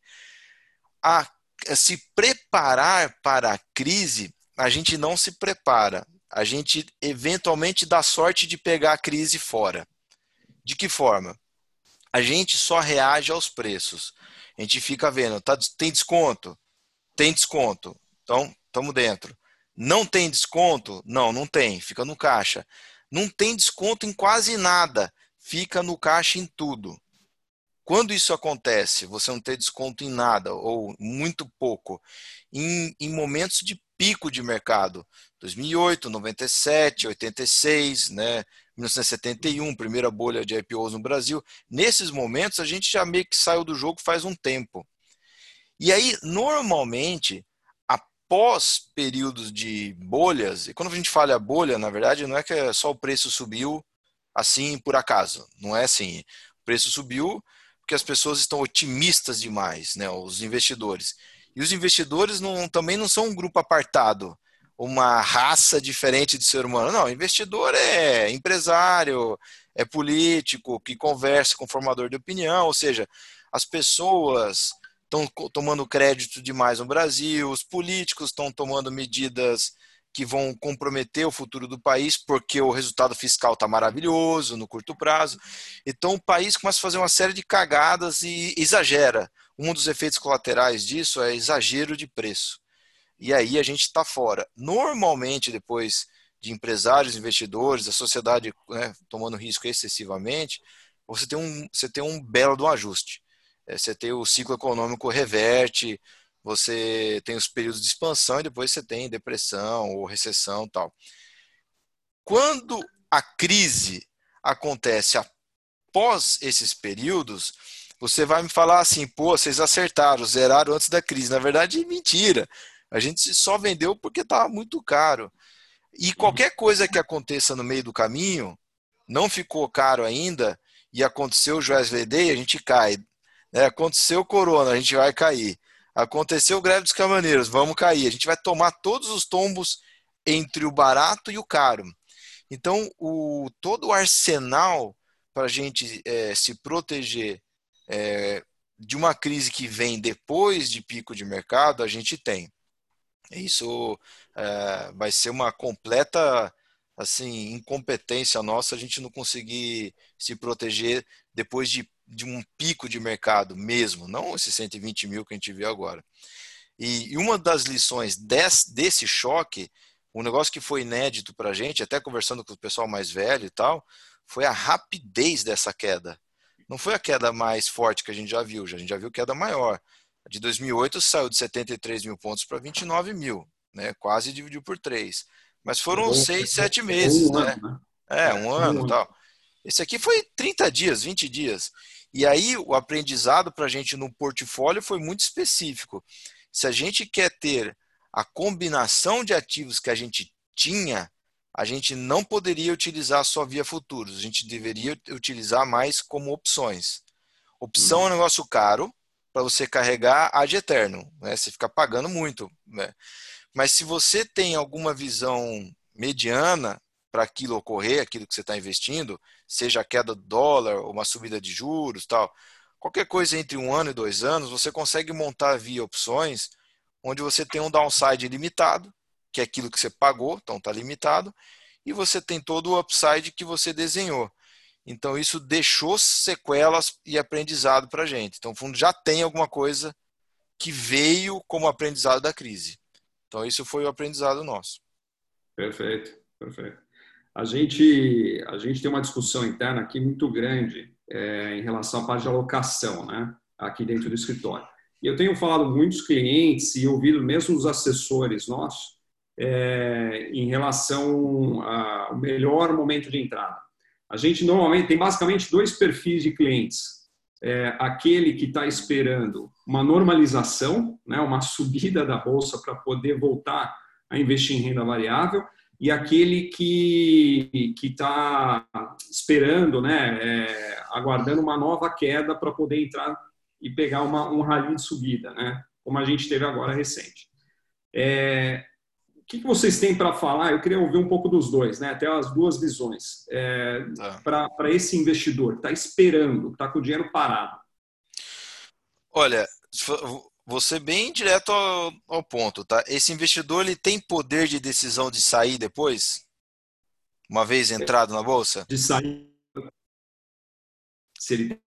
a se preparar para a crise, a gente não se prepara. A gente eventualmente dá sorte de pegar a crise fora. De que forma? A gente só reage aos preços. A gente fica vendo, tá, tem desconto? Tem desconto. Então, estamos dentro. Não tem desconto? Não, não tem. Fica no caixa. Não tem desconto em quase nada. Fica no caixa em tudo. Quando isso acontece, você não ter desconto em nada ou muito pouco, em, em momentos de pico de mercado, 2008, 97, 86, né, 1971, primeira bolha de IPOs no Brasil, nesses momentos a gente já meio que saiu do jogo faz um tempo. E aí, normalmente, após períodos de bolhas, e quando a gente fala bolha, na verdade, não é que é só o preço subiu assim por acaso, não é assim. O preço subiu porque as pessoas estão otimistas demais, né, os investidores. E os investidores não, também não são um grupo apartado, uma raça diferente de ser humano. Não, investidor é empresário, é político, que conversa com formador de opinião, ou seja, as pessoas estão tomando crédito demais no Brasil, os políticos estão tomando medidas que vão comprometer o futuro do país, porque o resultado fiscal está maravilhoso no curto prazo. Então o país começa a fazer uma série de cagadas e exagera. Um dos efeitos colaterais disso é exagero de preço. E aí a gente está fora. Normalmente, depois de empresários, investidores, a sociedade né, tomando risco excessivamente, você tem um, você tem um belo do ajuste. É, você tem o ciclo econômico reverte, você tem os períodos de expansão e depois você tem depressão ou recessão tal. Quando a crise acontece após esses períodos, você vai me falar assim, pô, vocês acertaram, zeraram antes da crise. Na verdade, mentira. A gente só vendeu porque estava muito caro. E qualquer coisa que aconteça no meio do caminho, não ficou caro ainda, e aconteceu o Wesley Day, a gente cai. Né? Aconteceu o Corona, a gente vai cair. Aconteceu greve dos caminhoneiros, vamos cair. A gente vai tomar todos os tombos entre o barato e o caro. Então, o, todo o arsenal para a gente é, se proteger é, de uma crise que vem depois de pico de mercado, a gente tem. Isso é, vai ser uma completa assim incompetência nossa a gente não conseguir se proteger depois de de um pico de mercado mesmo, não esses 120 mil que a gente viu agora. E, e uma das lições desse, desse choque, um negócio que foi inédito para a gente, até conversando com o pessoal mais velho e tal, foi a rapidez dessa queda. Não foi a queda mais forte que a gente já viu, a gente já viu queda maior. De 2008 saiu de 73 mil pontos para 29 mil, né? quase dividiu por três. Mas foram seis, sete meses, um né? Ano, né? É, um, é, ano e tal. Esse aqui foi 30 dias, 20 dias. E aí o aprendizado para a gente no portfólio foi muito específico. Se a gente quer ter a combinação de ativos que a gente tinha, a gente não poderia utilizar só via futuros, a gente deveria utilizar mais como opções. Opção uhum. é um negócio caro para você carregar ad eterno, né? você fica pagando muito. Né? Mas se você tem alguma visão mediana, para aquilo ocorrer, aquilo que você está investindo, seja a queda do dólar uma subida de juros, tal, qualquer coisa entre um ano e dois anos, você consegue montar via opções, onde você tem um downside limitado, que é aquilo que você pagou, então está limitado, e você tem todo o upside que você desenhou. Então isso deixou sequelas e aprendizado para a gente. Então o fundo já tem alguma coisa que veio como aprendizado da crise. Então isso foi o aprendizado nosso. Perfeito, perfeito. A gente, a gente tem uma discussão interna aqui muito grande é, em relação à parte de alocação, né? aqui dentro do escritório. E eu tenho falado com muitos clientes e ouvido mesmo os assessores nossos é, em relação ao melhor momento de entrada. A gente normalmente tem basicamente dois perfis de clientes. É, aquele que está esperando uma normalização, né, uma subida da bolsa para poder voltar a investir em renda variável, e aquele que está esperando, né, é, aguardando uma nova queda para poder entrar e pegar uma, um rally de subida, né, como a gente teve agora recente. É, o que, que vocês têm para falar? Eu queria ouvir um pouco dos dois, né, até as duas visões, é, tá. para esse investidor que está esperando, está com o dinheiro parado. Olha, você bem direto ao, ao, ponto, tá? Esse investidor ele tem poder de decisão de sair depois, uma vez entrado na bolsa? De sair. Se ele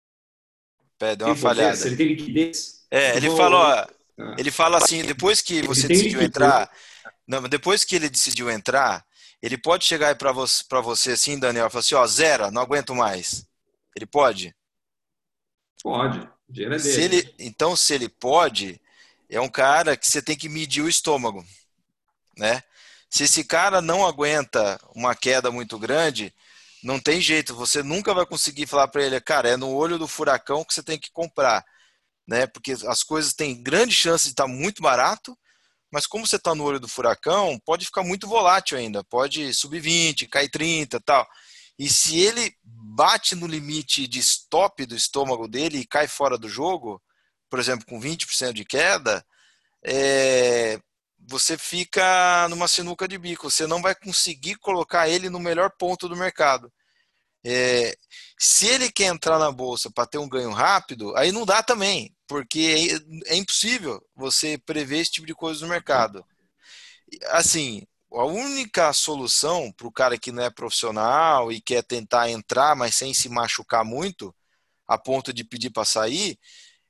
Pé, deu uma falhada. Se ele tem liquidez. É, ele falou, ah. ele fala assim, depois que você decidiu entrar, não, depois que ele decidiu entrar, ele pode chegar para você, para você assim, Daniel, falar assim, ó, zero, não aguento mais. Ele pode? Pode dinheiro é. Se ele, então, se ele pode, é um cara que você tem que medir o estômago, né? Se esse cara não aguenta uma queda muito grande, não tem jeito, você nunca vai conseguir falar para ele, cara, é no olho do furacão que você tem que comprar, né? Porque as coisas têm grande chance de estar tá muito barato, mas como você está no olho do furacão, pode ficar muito volátil ainda, pode subir 20, cair 30 tal. E se ele bate no limite de stop do estômago dele e cai fora do jogo, por exemplo, com 20% de queda, é, você fica numa sinuca de bico. Você não vai conseguir colocar ele no melhor ponto do mercado. É, se ele quer entrar na bolsa para ter um ganho rápido, aí não dá também, porque é, é impossível você prever esse tipo de coisa no mercado. Assim, a única solução para o cara que não é profissional e quer tentar entrar, mas sem se machucar muito, a ponto de pedir para sair,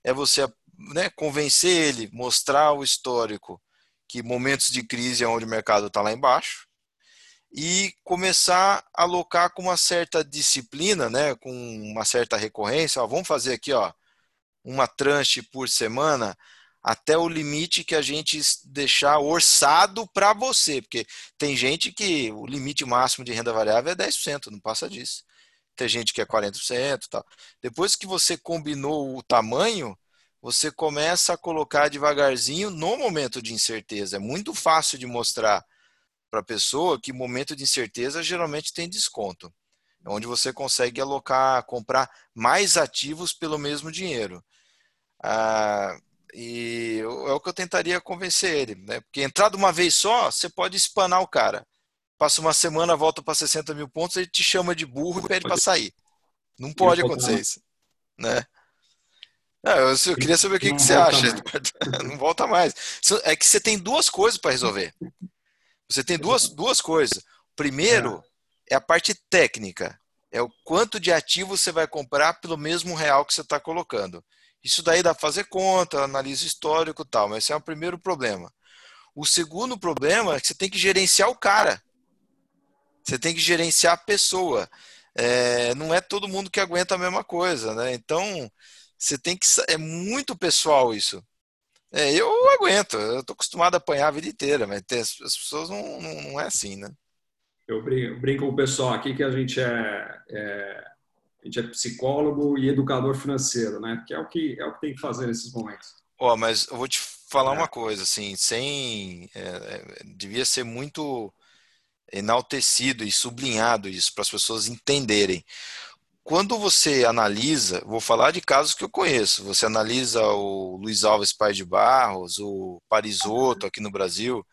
é você né, convencer ele, mostrar o histórico, que momentos de crise é onde o mercado está lá embaixo, e começar a alocar com uma certa disciplina, né, com uma certa recorrência. Ó, vamos fazer aqui ó, uma tranche por semana até o limite que a gente deixar orçado para você, porque tem gente que o limite máximo de renda variável é 10%, não passa disso. Tem gente que é 40%, tal. Depois que você combinou o tamanho, você começa a colocar devagarzinho no momento de incerteza. É muito fácil de mostrar para a pessoa que momento de incerteza geralmente tem desconto. É onde você consegue alocar, comprar mais ativos pelo mesmo dinheiro. Ah, e é o que eu tentaria convencer ele, né? Porque entrar de uma vez só, você pode espanar o cara. Passa uma semana, volta para 60 mil pontos, ele te chama de burro e pede para sair. Não pode acontecer isso, né? É, eu, eu, queria saber o que, que você acha. Não volta mais. É que você tem duas coisas para resolver. Você tem duas, duas coisas. Primeiro é a parte técnica. É o quanto de ativo você vai comprar pelo mesmo real que você está colocando. Isso daí dá para fazer conta, analisa histórico e tal, mas esse é o primeiro problema. O segundo problema é que você tem que gerenciar o cara. Você tem que gerenciar a pessoa. É, não é todo mundo que aguenta a mesma coisa, né? Então, você tem que. É muito pessoal isso. É, eu aguento, eu estou acostumado a apanhar a vida inteira, mas tem, as pessoas não, não, não, é assim, né? Eu brinco, brinco com o pessoal aqui que a gente é, é a gente é psicólogo e educador financeiro, né? Que é o que é o que tem que fazer nesses momentos. Ó, oh, mas eu vou te falar é. uma coisa, assim, sem é, é, devia ser muito enaltecido e sublinhado isso para as pessoas entenderem. Quando você analisa, vou falar de casos que eu conheço. Você analisa o Luiz Alves Pai de Barros, o Parisotto aqui no Brasil.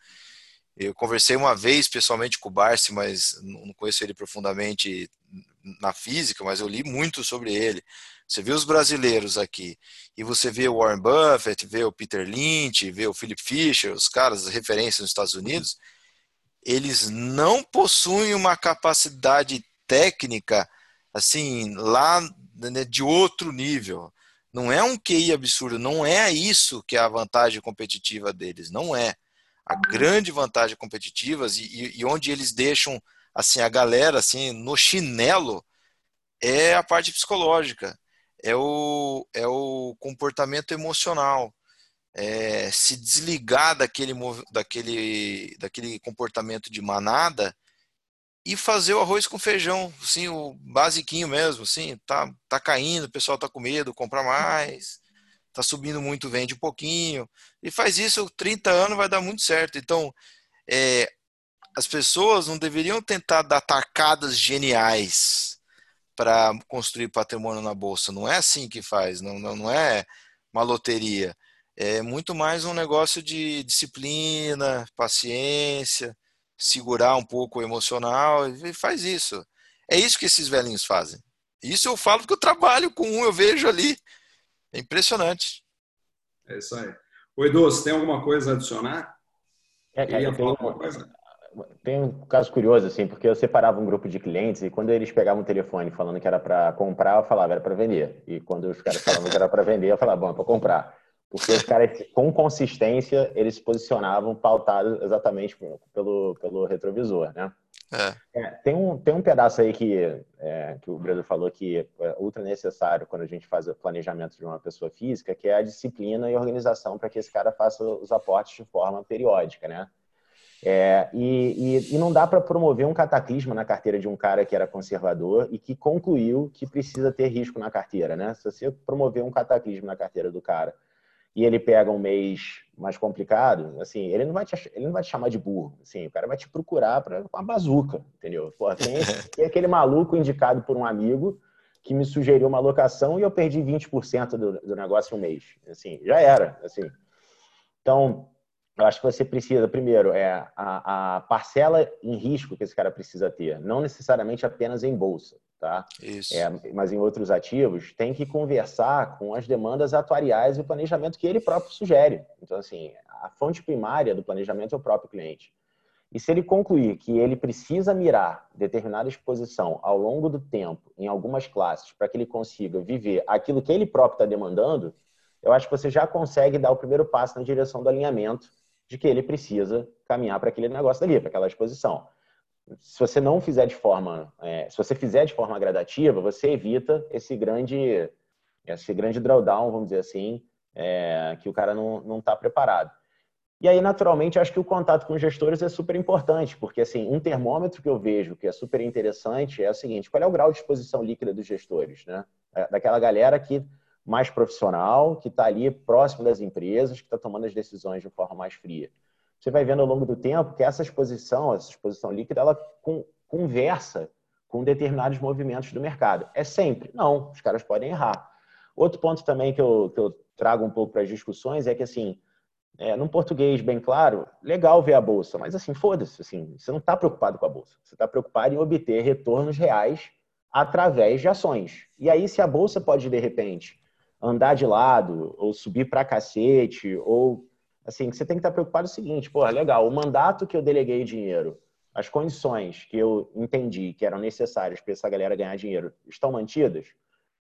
Eu conversei uma vez pessoalmente com o Barsi, mas não conheço ele profundamente na física, mas eu li muito sobre ele. Você vê os brasileiros aqui e você vê o Warren Buffett, vê o Peter Lynch, vê o Philip Fisher, os caras referências nos Estados Unidos, eles não possuem uma capacidade técnica assim lá né, de outro nível. Não é um QI absurdo, não é isso que é a vantagem competitiva deles, não é. A grande vantagem competitiva e, e onde eles deixam assim, a galera, assim, no chinelo, é a parte psicológica, é o, é o comportamento emocional. É, se desligar daquele, daquele, daquele comportamento de manada e fazer o arroz com feijão, assim, o basiquinho mesmo, assim, tá, tá caindo, o pessoal tá com medo, compra mais, tá subindo muito, vende um pouquinho, e faz isso 30 anos, vai dar muito certo. Então, é, as pessoas não deveriam tentar dar tacadas geniais para construir patrimônio na bolsa. Não é assim que faz, não, não, não é uma loteria. É muito mais um negócio de disciplina, paciência, segurar um pouco o emocional e faz isso. É isso que esses velhinhos fazem. Isso eu falo porque eu trabalho com um, eu vejo ali. É impressionante. É isso aí. O Edu, você tem alguma coisa a adicionar? É, cara, eu tenho, alguma coisa? Tem um caso curioso, assim, porque eu separava um grupo de clientes e quando eles pegavam o telefone falando que era para comprar, eu falava era para vender. E quando os caras falavam que era para vender, eu falava, bom, é para comprar. Porque os caras, com consistência, eles se posicionavam pautados exatamente pelo, pelo retrovisor, né? É. É, tem, um, tem um pedaço aí que, é, que o Breno falou que é ultra necessário quando a gente faz o planejamento de uma pessoa física, que é a disciplina e organização para que esse cara faça os aportes de forma periódica, né? É, e, e, e, não dá para promover um cataclisma na carteira de um cara que era conservador e que concluiu que precisa ter risco na carteira, né? Se você promover um cataclismo na carteira do cara e ele pega um mês mais complicado, assim, ele não vai te, ele não vai te chamar de burro, assim, o cara vai te procurar para uma bazuca, entendeu? Pô, tem, tem aquele maluco indicado por um amigo que me sugeriu uma alocação e eu perdi 20% do, do negócio em um mês, assim, já era, assim. Então, eu acho que você precisa, primeiro, é a, a, parcela em risco que esse cara precisa ter, não necessariamente apenas em bolsa, tá? Isso. É, mas em outros ativos, tem que conversar com as demandas atuariais e o planejamento que ele próprio sugere. Então, assim, a fonte primária do planejamento é o próprio cliente. E se ele concluir que ele precisa mirar determinada exposição ao longo do tempo em algumas classes para que ele consiga viver aquilo que ele próprio está demandando, eu acho que você já consegue dar o primeiro passo na direção do alinhamento de que ele precisa caminhar para aquele negócio dali, para aquela exposição. Se você não fizer de forma, é, se você fizer de forma gradativa, você evita esse grande, esse grande drawdown, vamos dizer assim, é, que o cara não está preparado. E aí, naturalmente, acho que o contato com os gestores é super importante, porque assim, um termômetro que eu vejo que é super interessante é o seguinte: qual é o grau de exposição líquida dos gestores, né? É, daquela galera que mais profissional, que está ali próximo das empresas, que está tomando as decisões de forma mais fria. Você vai vendo ao longo do tempo que essa exposição, essa exposição líquida, ela conversa com determinados movimentos do mercado. É sempre? Não, os caras podem errar. Outro ponto também que eu, que eu trago um pouco para as discussões é que, assim, é, num português bem claro, legal ver a bolsa, mas assim, foda-se, assim, você não está preocupado com a bolsa, você está preocupado em obter retornos reais através de ações. E aí, se a bolsa pode, de repente, andar de lado, ou subir para cacete, ou assim, você tem que estar preocupado o seguinte, pô, legal, o mandato que eu deleguei dinheiro, as condições que eu entendi que eram necessárias para essa galera ganhar dinheiro estão mantidas?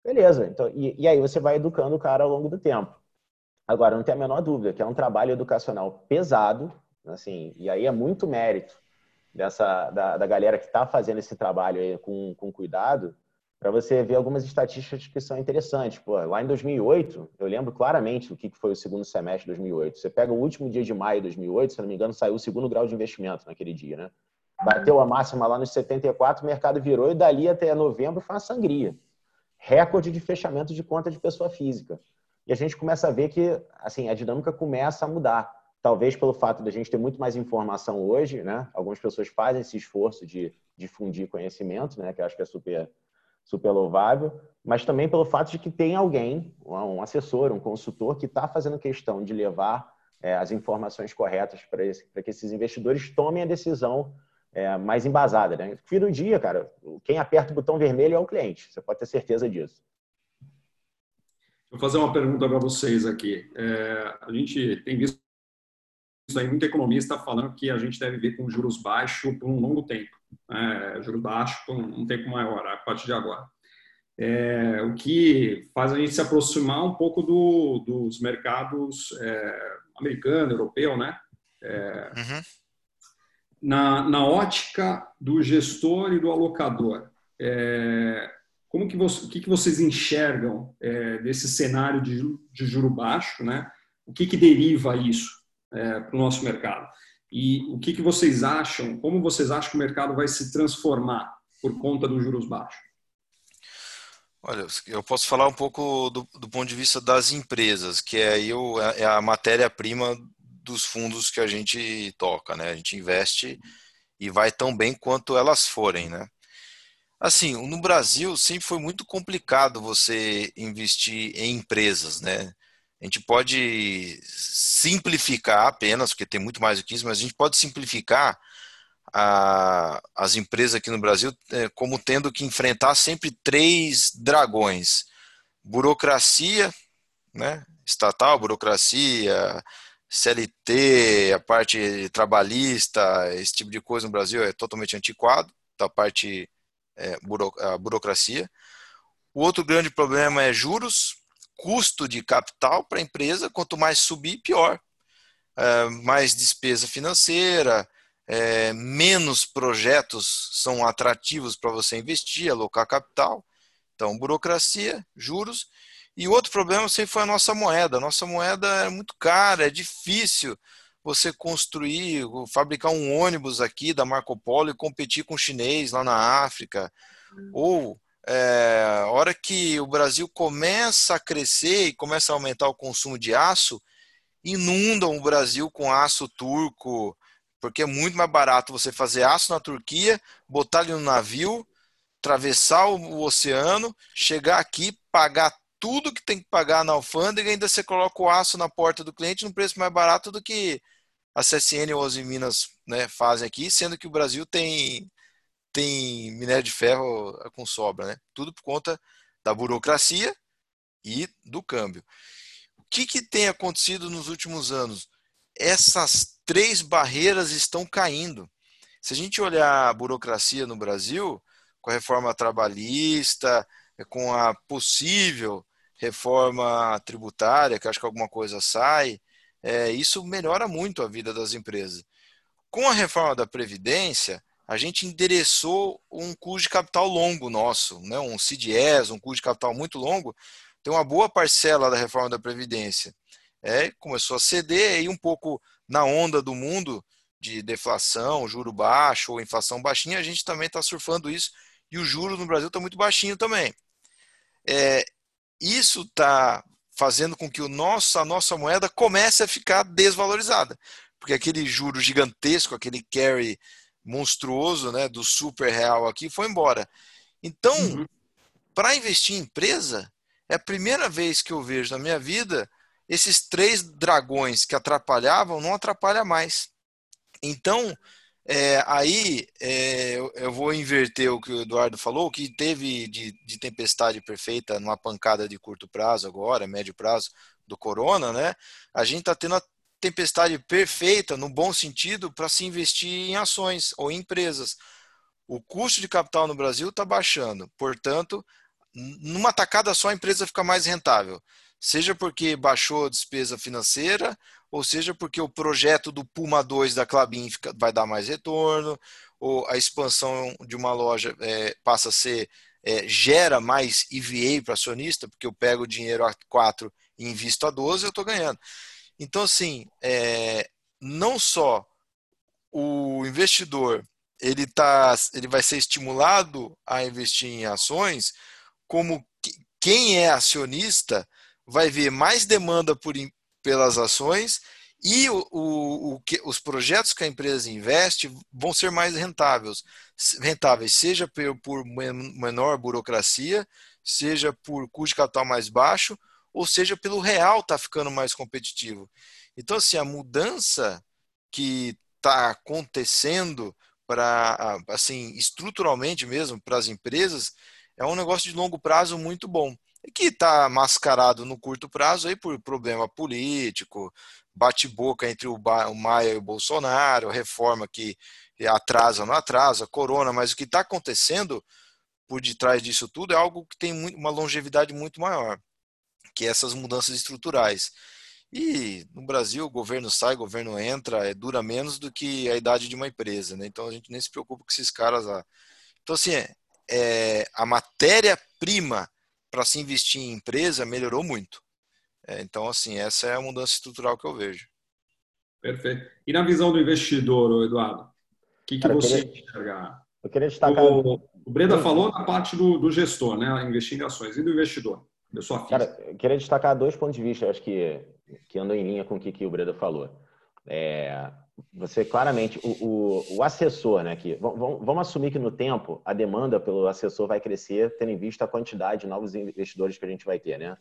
Beleza, então, e, e aí você vai educando o cara ao longo do tempo. Agora, não tem a menor dúvida que é um trabalho educacional pesado, assim, e aí é muito mérito dessa da, da galera que está fazendo esse trabalho com, com cuidado, para você ver algumas estatísticas que são interessantes. Pô, lá em 2008, eu lembro claramente o que foi o segundo semestre de 2008. Você pega o último dia de maio de 2008, se não me engano, saiu o segundo grau de investimento naquele dia, né? Bateu a máxima lá nos 74, o mercado virou e dali até novembro foi uma sangria. Recorde de fechamento de conta de pessoa física. E a gente começa a ver que assim, a dinâmica começa a mudar. Talvez pelo fato de a gente ter muito mais informação hoje, né? Algumas pessoas fazem esse esforço de difundir conhecimento, né? Que eu acho que é super super louvável, mas também pelo fato de que tem alguém, um assessor, um consultor, que está fazendo questão de levar é, as informações corretas para que esses investidores tomem a decisão é, mais embasada. Né? Fim do dia, cara, quem aperta o botão vermelho é o cliente, você pode ter certeza disso. Vou fazer uma pergunta para vocês aqui. É, a gente tem visto aí muito economista falando que a gente deve ver com juros baixos por um longo tempo né, juro baixo por um tempo maior, a partir de agora. É, o que faz a gente se aproximar um pouco do, dos mercados é, americano, europeu, né? É, uhum. na, na ótica do gestor e do alocador, é, como que, você, o que, que vocês enxergam é, desse cenário de, de juro baixo, né? O que, que deriva isso é, para o nosso mercado? E o que, que vocês acham, como vocês acham que o mercado vai se transformar por conta dos juros baixos? Olha, eu posso falar um pouco do, do ponto de vista das empresas, que é, eu, é a matéria-prima dos fundos que a gente toca, né? A gente investe e vai tão bem quanto elas forem, né? Assim, no Brasil sempre foi muito complicado você investir em empresas, né? A gente pode simplificar apenas, porque tem muito mais do que isso, mas a gente pode simplificar a, as empresas aqui no Brasil é, como tendo que enfrentar sempre três dragões: burocracia, né? estatal, burocracia, CLT, a parte trabalhista, esse tipo de coisa no Brasil é totalmente antiquado, da parte é, buro, a burocracia. O outro grande problema é juros, custo de capital para a empresa, quanto mais subir, pior. É, mais despesa financeira, é, menos projetos são atrativos para você investir, alocar capital. Então, burocracia, juros. E outro problema sempre foi a nossa moeda. A nossa moeda é muito cara, é difícil você construir, fabricar um ônibus aqui da Marco Polo e competir com o chinês lá na África. Ou é, hora que o Brasil começa a crescer e começa a aumentar o consumo de aço, inundam o Brasil com aço turco, porque é muito mais barato você fazer aço na Turquia, botar ele no navio, atravessar o oceano, chegar aqui, pagar tudo que tem que pagar na alfândega ainda você coloca o aço na porta do cliente num preço mais barato do que a CSN ou as Minas né, fazem aqui, sendo que o Brasil tem, tem minério de ferro com sobra. Né? Tudo por conta da burocracia e do câmbio. O que, que tem acontecido nos últimos anos? Essas três barreiras estão caindo. Se a gente olhar a burocracia no Brasil, com a reforma trabalhista, com a possível reforma tributária, que acho que alguma coisa sai, é, isso melhora muito a vida das empresas. Com a reforma da Previdência, a gente endereçou um custo de capital longo nosso, né? um CDS, um custo de capital muito longo, tem uma boa parcela da reforma da Previdência. É, começou a ceder e um pouco na onda do mundo de deflação, juro baixo ou inflação baixinha, a gente também está surfando isso e o juro no Brasil está muito baixinho também. É, isso está fazendo com que o nosso, a nossa moeda comece a ficar desvalorizada. Porque aquele juro gigantesco, aquele carry monstruoso né, do super real aqui foi embora. Então, uhum. para investir em empresa, é a primeira vez que eu vejo na minha vida esses três dragões que atrapalhavam não atrapalha mais. Então, é, aí é, eu vou inverter o que o Eduardo falou, que teve de, de, tempestade perfeita numa pancada de curto prazo agora, médio prazo do corona, né? A gente está tendo a tempestade perfeita, no bom sentido, para se investir em ações ou em empresas. O custo de capital no Brasil está baixando, portanto, numa tacada só a empresa fica mais rentável. Seja porque baixou a despesa financeira, ou seja porque o projeto do Puma 2 da Clabin vai dar mais retorno, ou a expansão de uma loja é, passa a ser, é, gera mais EVA para acionista, porque eu pego o dinheiro a 4 e invisto a 12, eu estou ganhando. Então, assim, é, não só o investidor ele, tá, ele vai ser estimulado a investir em ações, como quem é acionista vai ver mais demanda por, pelas ações e o, o, o que, os projetos que a empresa investe vão ser mais rentáveis, rentáveis seja por, por menor burocracia, seja por custo de capital mais baixo, ou seja pelo real estar tá ficando mais competitivo. Então, assim, a mudança que está acontecendo para, assim, estruturalmente mesmo para as empresas, é um negócio de longo prazo muito bom que está mascarado no curto prazo aí por problema político, bate-boca entre o, Maia e o Bolsonaro, reforma que atrasa, não atrasa, corona, mas o que está acontecendo por detrás disso tudo é algo que tem uma longevidade muito maior, que é essas mudanças estruturais. E no Brasil, o governo sai, o governo entra, é, dura menos do que a idade de uma empresa, né? Então a gente nem se preocupa com esses caras lá. Então, assim, é, a matéria-prima para se investir em empresa melhorou muito. É, então, assim, essa é a mudança estrutural que eu vejo. Perfeito. E na visão do investidor, Eduardo, o que, que Cara, você queria, enxerga? Eu queria destacar. O, o Breda falou na parte do, do gestor, né? Investir em ações. E do investidor? Eu sou afim. Cara, eu queria destacar dois pontos de vista, acho que, que andam em linha com o que, que o Breda falou. É, você claramente, o, o, o, assessor, né? Que, vamos, vamos assumir que no tempo a demanda pelo assessor vai crescer, tendo em vista a quantidade de novos investidores que a gente vai ter, né?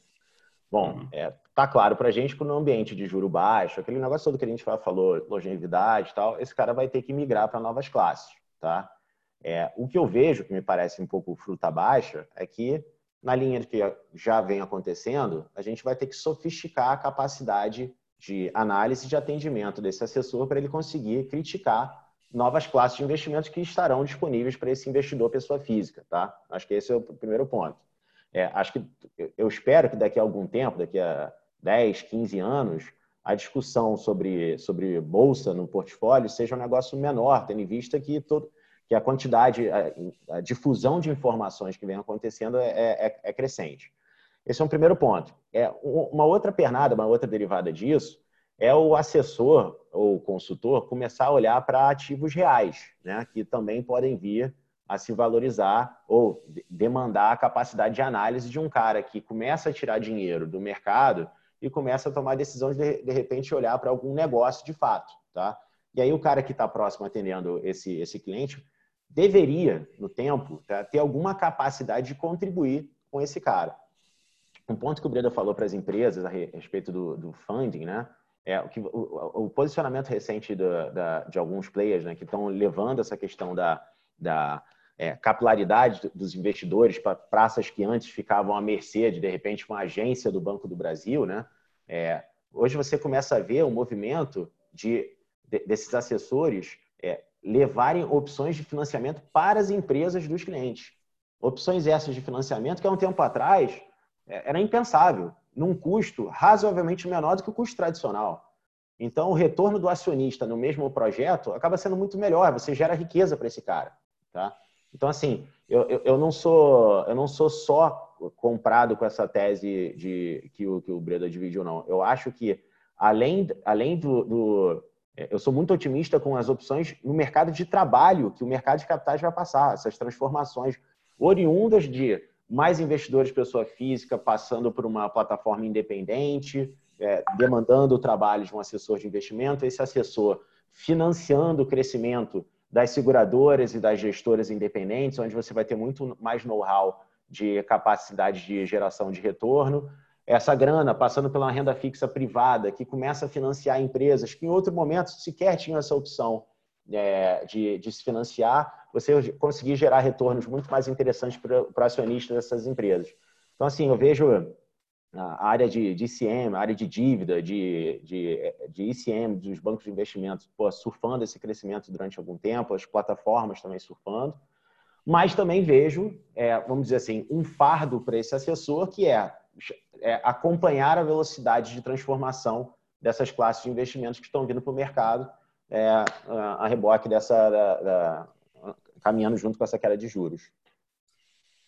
Bom, uhum. é, tá claro para a gente que no ambiente de juro baixo, aquele negócio todo que a gente falou, longevidade e tal, esse cara vai ter que migrar para novas classes, tá? É, o que eu vejo, que me parece um pouco fruta baixa, é que na linha que já vem acontecendo, a gente vai ter que sofisticar a capacidade de análise de atendimento desse assessor para ele conseguir criticar novas classes de investimentos que estarão disponíveis para esse investidor pessoa física, tá? Acho que esse é o primeiro ponto. É, acho que eu espero que daqui a algum tempo, daqui a 10, 15 anos, a discussão sobre, sobre bolsa no portfólio seja um negócio menor, tendo em vista que todo, que a quantidade, a, a difusão de informações que vem acontecendo é, é, é, crescente. Esse é um primeiro ponto. É, uma outra pernada, uma outra derivada disso, é o assessor ou consultor começar a olhar para ativos reais, né, que também podem vir a se valorizar ou demandar a capacidade de análise de um cara que começa a tirar dinheiro do mercado e começa a tomar decisões de, de repente olhar para algum negócio de fato, tá? E aí o cara que está próximo atendendo esse, esse cliente deveria, no tempo, tá, ter alguma capacidade de contribuir com esse cara. Um ponto que o Breda falou para as empresas a respeito do, do funding, né? É, o, que, o, o posicionamento recente do, da, de alguns players né, que estão levando essa questão da, da é, capilaridade dos investidores para praças que antes ficavam à mercê de, de repente, uma agência do Banco do Brasil, né? É, hoje você começa a ver um movimento de, de desses assessores é, levarem opções de financiamento para as empresas dos clientes. Opções essas de financiamento que há um tempo atrás é, era impensável, num custo razoavelmente menor do que o custo tradicional. Então, o retorno do acionista no mesmo projeto acaba sendo muito melhor, você gera riqueza para esse cara. Tá? Então, assim, eu, eu, eu, não sou, eu não sou só comprado com essa tese de que o, que o Breda dividiu, não. Eu acho que, além, além do, do eu sou muito otimista com as opções no mercado de trabalho que o mercado de capitais vai passar, essas transformações oriundas de mais investidores pessoa física passando por uma plataforma independente, é, demandando o trabalho de um assessor de investimento, esse assessor financiando o crescimento das seguradoras e das gestoras independentes, onde você vai ter muito mais know-how de capacidade de geração de retorno, essa grana passando pela renda fixa privada, que começa a financiar empresas que em outro momento sequer tinham essa opção é, de, de, se financiar, você conseguir gerar retornos muito mais interessantes para, acionistas dessas empresas. Então, assim, eu vejo a área de, de ICM, a área de dívida, de, de, de ICM, dos bancos de investimentos, pô, surfando esse crescimento durante algum tempo, as plataformas também surfando, mas também vejo, é, vamos dizer assim, um fardo para esse assessor que é é, acompanhar a velocidade de transformação dessas classes de investimentos que estão vindo para o mercado é, a reboque dessa da, da, caminhando junto com essa queda de juros.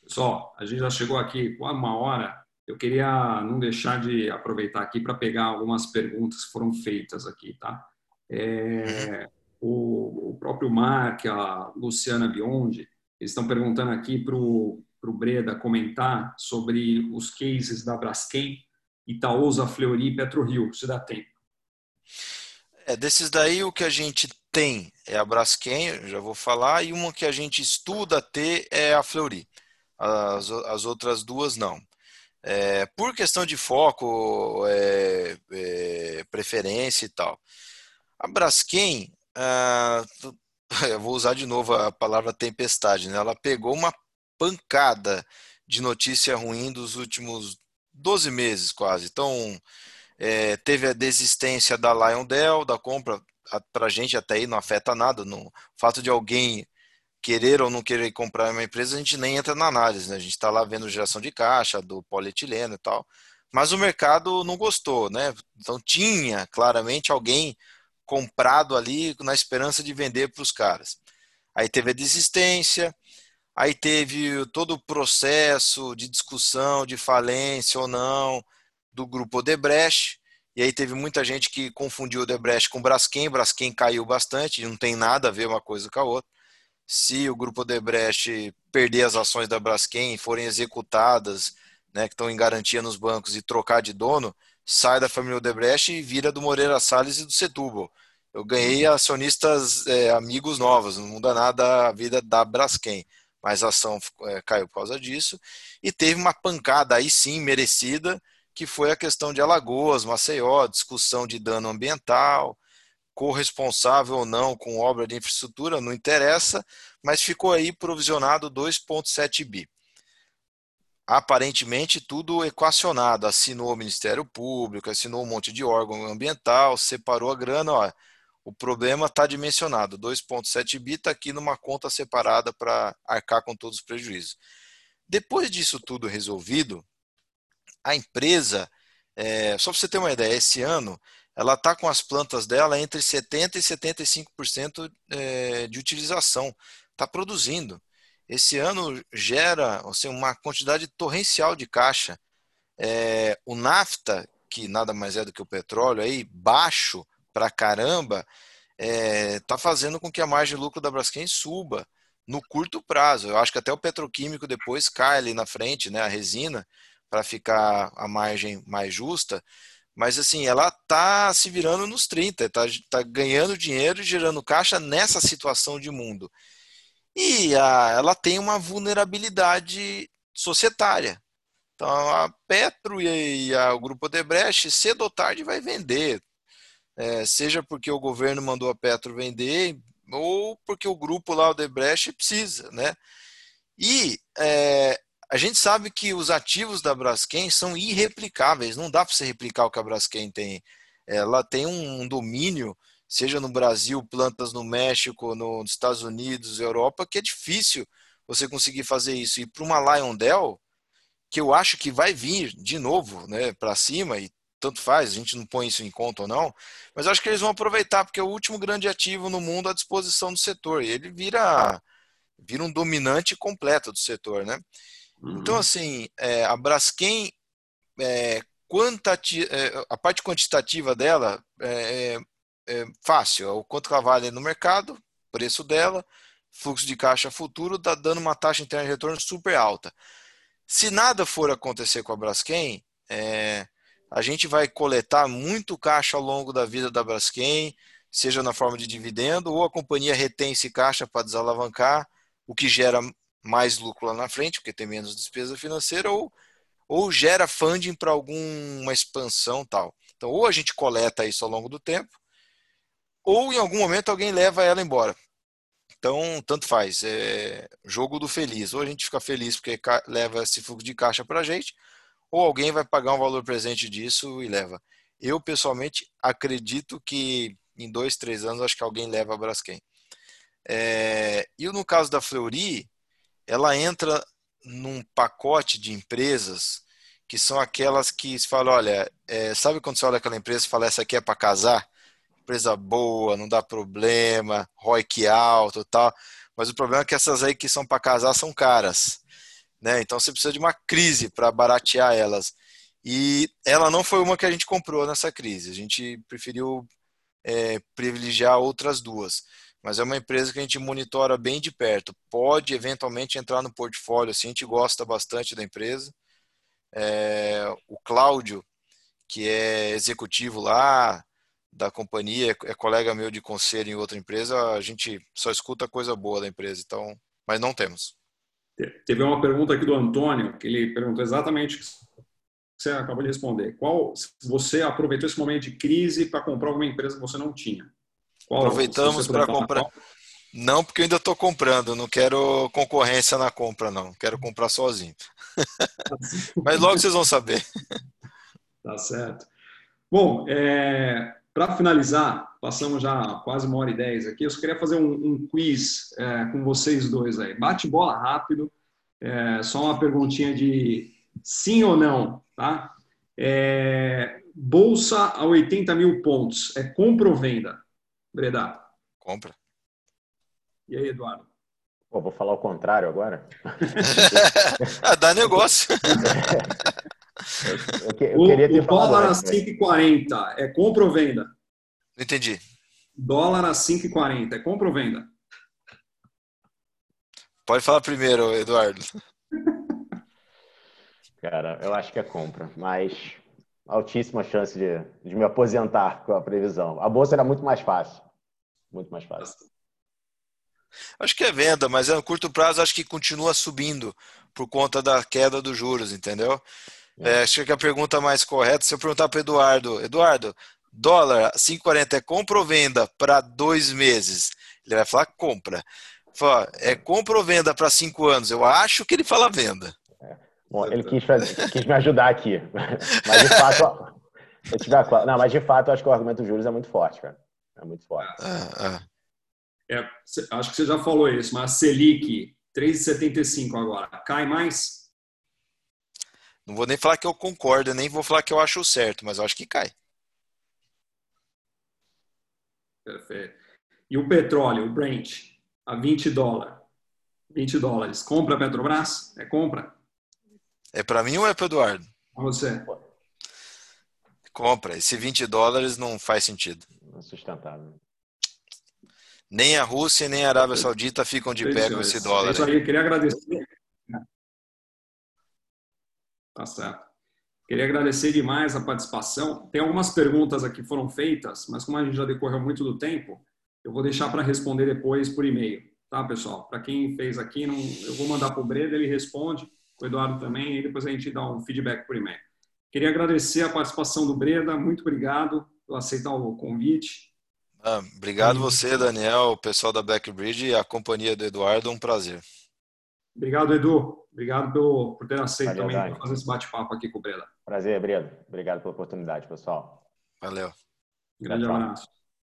Pessoal, a gente já chegou aqui com uma hora. Eu queria não deixar de aproveitar aqui para pegar algumas perguntas que foram feitas aqui, tá? É, o, o, próprio Mark, a Luciana Biondi, eles estão perguntando aqui para o para o Breda comentar sobre os cases da Braskem, Itaúsa, Fleury e PetroRio, se dá tempo. É, desses daí o que a gente tem é a Braskem, já vou falar, e uma que a gente estuda ter é a Fleury. As, as outras duas não. É, por questão de foco, é, é, preferência e tal. A Braskem, ah, eu vou usar de novo a palavra tempestade, né? ela pegou uma pancada de notícia ruim dos últimos 12 meses quase. Então, é, teve a desistência da Dell da compra, para a gente até aí não afeta nada. No fato de alguém querer ou não querer comprar uma empresa, a gente nem entra na análise, né? A gente está lá vendo geração de caixa, do polietileno e tal. mas o mercado não gostou, né? Então tinha claramente alguém comprado ali na esperança de vender para os caras. Aí teve a desistência, aí teve todo o processo de discussão de falência ou não do grupo Odebrecht, e aí teve muita gente que confundiu o Debrecht com o Braskem, Braskem caiu bastante, não tem nada a ver uma coisa com a outra. Se o grupo Debrecht perder as ações da Braskem e forem executadas, né, que estão em garantia nos bancos e trocar de dono, sai da família Odebrecht e vira do Moreira Salles e do Setúbal. Eu ganhei acionistas é, amigos novos, não muda nada a vida da Braskem, mas a ação é, caiu por causa disso. E teve uma pancada aí sim merecida, que foi a questão de Alagoas, Maceió, discussão de dano ambiental, corresponsável ou não com obra de infraestrutura, não interessa, mas ficou aí provisionado 2,7 bi. Aparentemente tudo equacionado, assinou o Ministério Público, assinou um monte de órgão ambiental, separou a grana, ó, o problema está dimensionado, 2,7 bi está aqui numa conta separada para arcar com todos os prejuízos. Depois disso tudo resolvido, a empresa, é, só para você ter uma ideia, esse ano ela está com as plantas dela entre 70% e 75% é, de utilização. Está produzindo. Esse ano gera assim, uma quantidade torrencial de caixa. É, o nafta, que nada mais é do que o petróleo, aí, baixo para caramba, está é, fazendo com que a margem de lucro da Braskem suba no curto prazo. Eu acho que até o petroquímico depois cai ali na frente, né, a resina, para ficar a margem mais justa, mas assim, ela tá se virando nos 30, tá, tá ganhando dinheiro e gerando caixa nessa situação de mundo. E a, ela tem uma vulnerabilidade societária. Então a Petro e, a, o grupo Odebrecht, cedo ou tarde, vai vender. É, seja porque o governo mandou a Petro vender, ou porque o grupo lá, o Odebrecht, precisa. Né? E é, a gente sabe que os ativos da Braskem são irreplicáveis, não dá para você replicar o que a Braskem tem. Ela tem um domínio, seja no Brasil, plantas no México, nos Estados Unidos, Europa, que é difícil você conseguir fazer isso. E para uma Lyondell, que eu acho que vai vir de novo né, para cima, e tanto faz, a gente não põe isso em conta ou não, mas acho que eles vão aproveitar, porque é o último grande ativo no mundo à disposição do setor, e ele vira, vira um dominante completo do setor, né? Uhum. Então, assim, é, a Braskem, é, quantati, é, a parte quantitativa dela é, é, é fácil, o quanto ela vale no mercado, preço dela, fluxo de caixa futuro, está dando uma taxa interna de retorno super alta. Se nada for acontecer com a Braskem, é, a gente vai coletar muito caixa ao longo da vida da Braskem, seja na forma de dividendo, ou a companhia retém esse caixa para desalavancar, o que gera mais lucro lá na frente, porque tem menos despesa financeira, ou, ou gera funding para alguma expansão tal. Então, ou a gente coleta isso ao longo do tempo, ou em algum momento alguém leva ela embora. Então, tanto faz. É jogo do feliz. Ou a gente fica feliz porque leva esse fluxo de caixa para a gente, ou alguém vai pagar um valor presente disso e leva. Eu, pessoalmente, acredito que em dois, três anos, acho que alguém leva a Braskem. É, e no caso da Fleury, ela entra num pacote de empresas que são aquelas que se fala, olha, é, sabe quando você olha aquela empresa e fala, essa aqui é para casar? Empresa boa, não dá problema, ROIC alto tal. Mas o problema é que essas aí que são para casar são caras. Né? Então você precisa de uma crise para baratear elas. E ela não foi uma que a gente comprou nessa crise. A gente preferiu é, privilegiar outras duas mas é uma empresa que a gente monitora bem de perto. Pode eventualmente entrar no portfólio, assim, a gente gosta bastante da empresa. É, o Cláudio, que é executivo lá da companhia, é colega meu de conselho em outra empresa, a gente só escuta coisa boa da empresa, então, mas não temos. Teve uma pergunta aqui do Antônio, que ele perguntou exatamente o que você acabou de responder. Qual você aproveitou esse momento de crise para comprar alguma empresa que você não tinha? Qual, Aproveitamos para comprar. Não, porque eu ainda estou comprando, não quero concorrência na compra, não. Quero comprar sozinho. Mas logo vocês vão saber. Tá certo. Bom, é, para finalizar, passamos já quase uma hora e dez aqui. Eu só queria fazer um, um quiz é, com vocês dois aí. Bate bola rápido, é, só uma perguntinha de sim ou não, tá? É, bolsa a 80 mil pontos. É compra ou venda? Breda. Compra. E aí, Eduardo? Pô, vou falar o contrário agora. ah, dá negócio. eu, eu, queria ter o dólar a 5,40 é compra ou venda? Não entendi. Dólar a 5,40 é compra ou venda? Pode falar primeiro, Eduardo. Cara, eu acho que é compra, mas altíssima chance de, de me aposentar com a previsão. A bolsa era muito mais fácil. Muito mais fácil. Acho que é venda, mas no curto prazo acho que continua subindo por conta da queda dos juros, entendeu? É. É, acho que a pergunta mais correta, se eu perguntar para Eduardo, Eduardo, dólar 5,40 é compra ou venda para dois meses? Ele vai falar compra. Fala, é compra ou venda para cinco anos? Eu acho que ele fala venda. É. Bom, ele quis, quis, me ajudar aqui. Mas de fato, eu tive a... não, mas de fato eu acho que o argumento dos juros é muito forte, cara. É muito forte. Ah, ah. É, acho que você já falou isso, mas a Selic 3,75 agora, cai mais? Não vou nem falar que eu concordo, nem vou falar que eu acho certo, mas eu acho que cai. Perfeito. E o petróleo, o Brent, a 20 dólares. 20 dólares. Compra Petrobras? É compra? É para mim ou é para Eduardo? Para você. Compra. Esse 20 dólares não faz sentido. Não é sustentável. Nem a Rússia nem a Arábia Saudita ficam de pé com esse dólar. É isso aí, eu queria agradecer. Tá certo. Queria agradecer demais a participação. Tem algumas perguntas aqui que foram feitas, mas como a gente já decorreu muito do tempo, eu vou deixar para responder depois por e-mail, tá, pessoal? Para quem fez aqui, não, eu vou mandar para o Breda, ele responde, o Eduardo também, e depois a gente dá um feedback por e-mail. Queria agradecer a participação do Breda, muito obrigado por aceitar o convite. Ah, obrigado você, Daniel, o pessoal da Blackbridge e a companhia do Eduardo, um prazer. Obrigado, Edu. Obrigado pelo, por ter aceito Valeu, também fazer esse bate-papo aqui com o Breda. Prazer, Breda. Obrigado pela oportunidade, pessoal. Valeu. Grande abraço.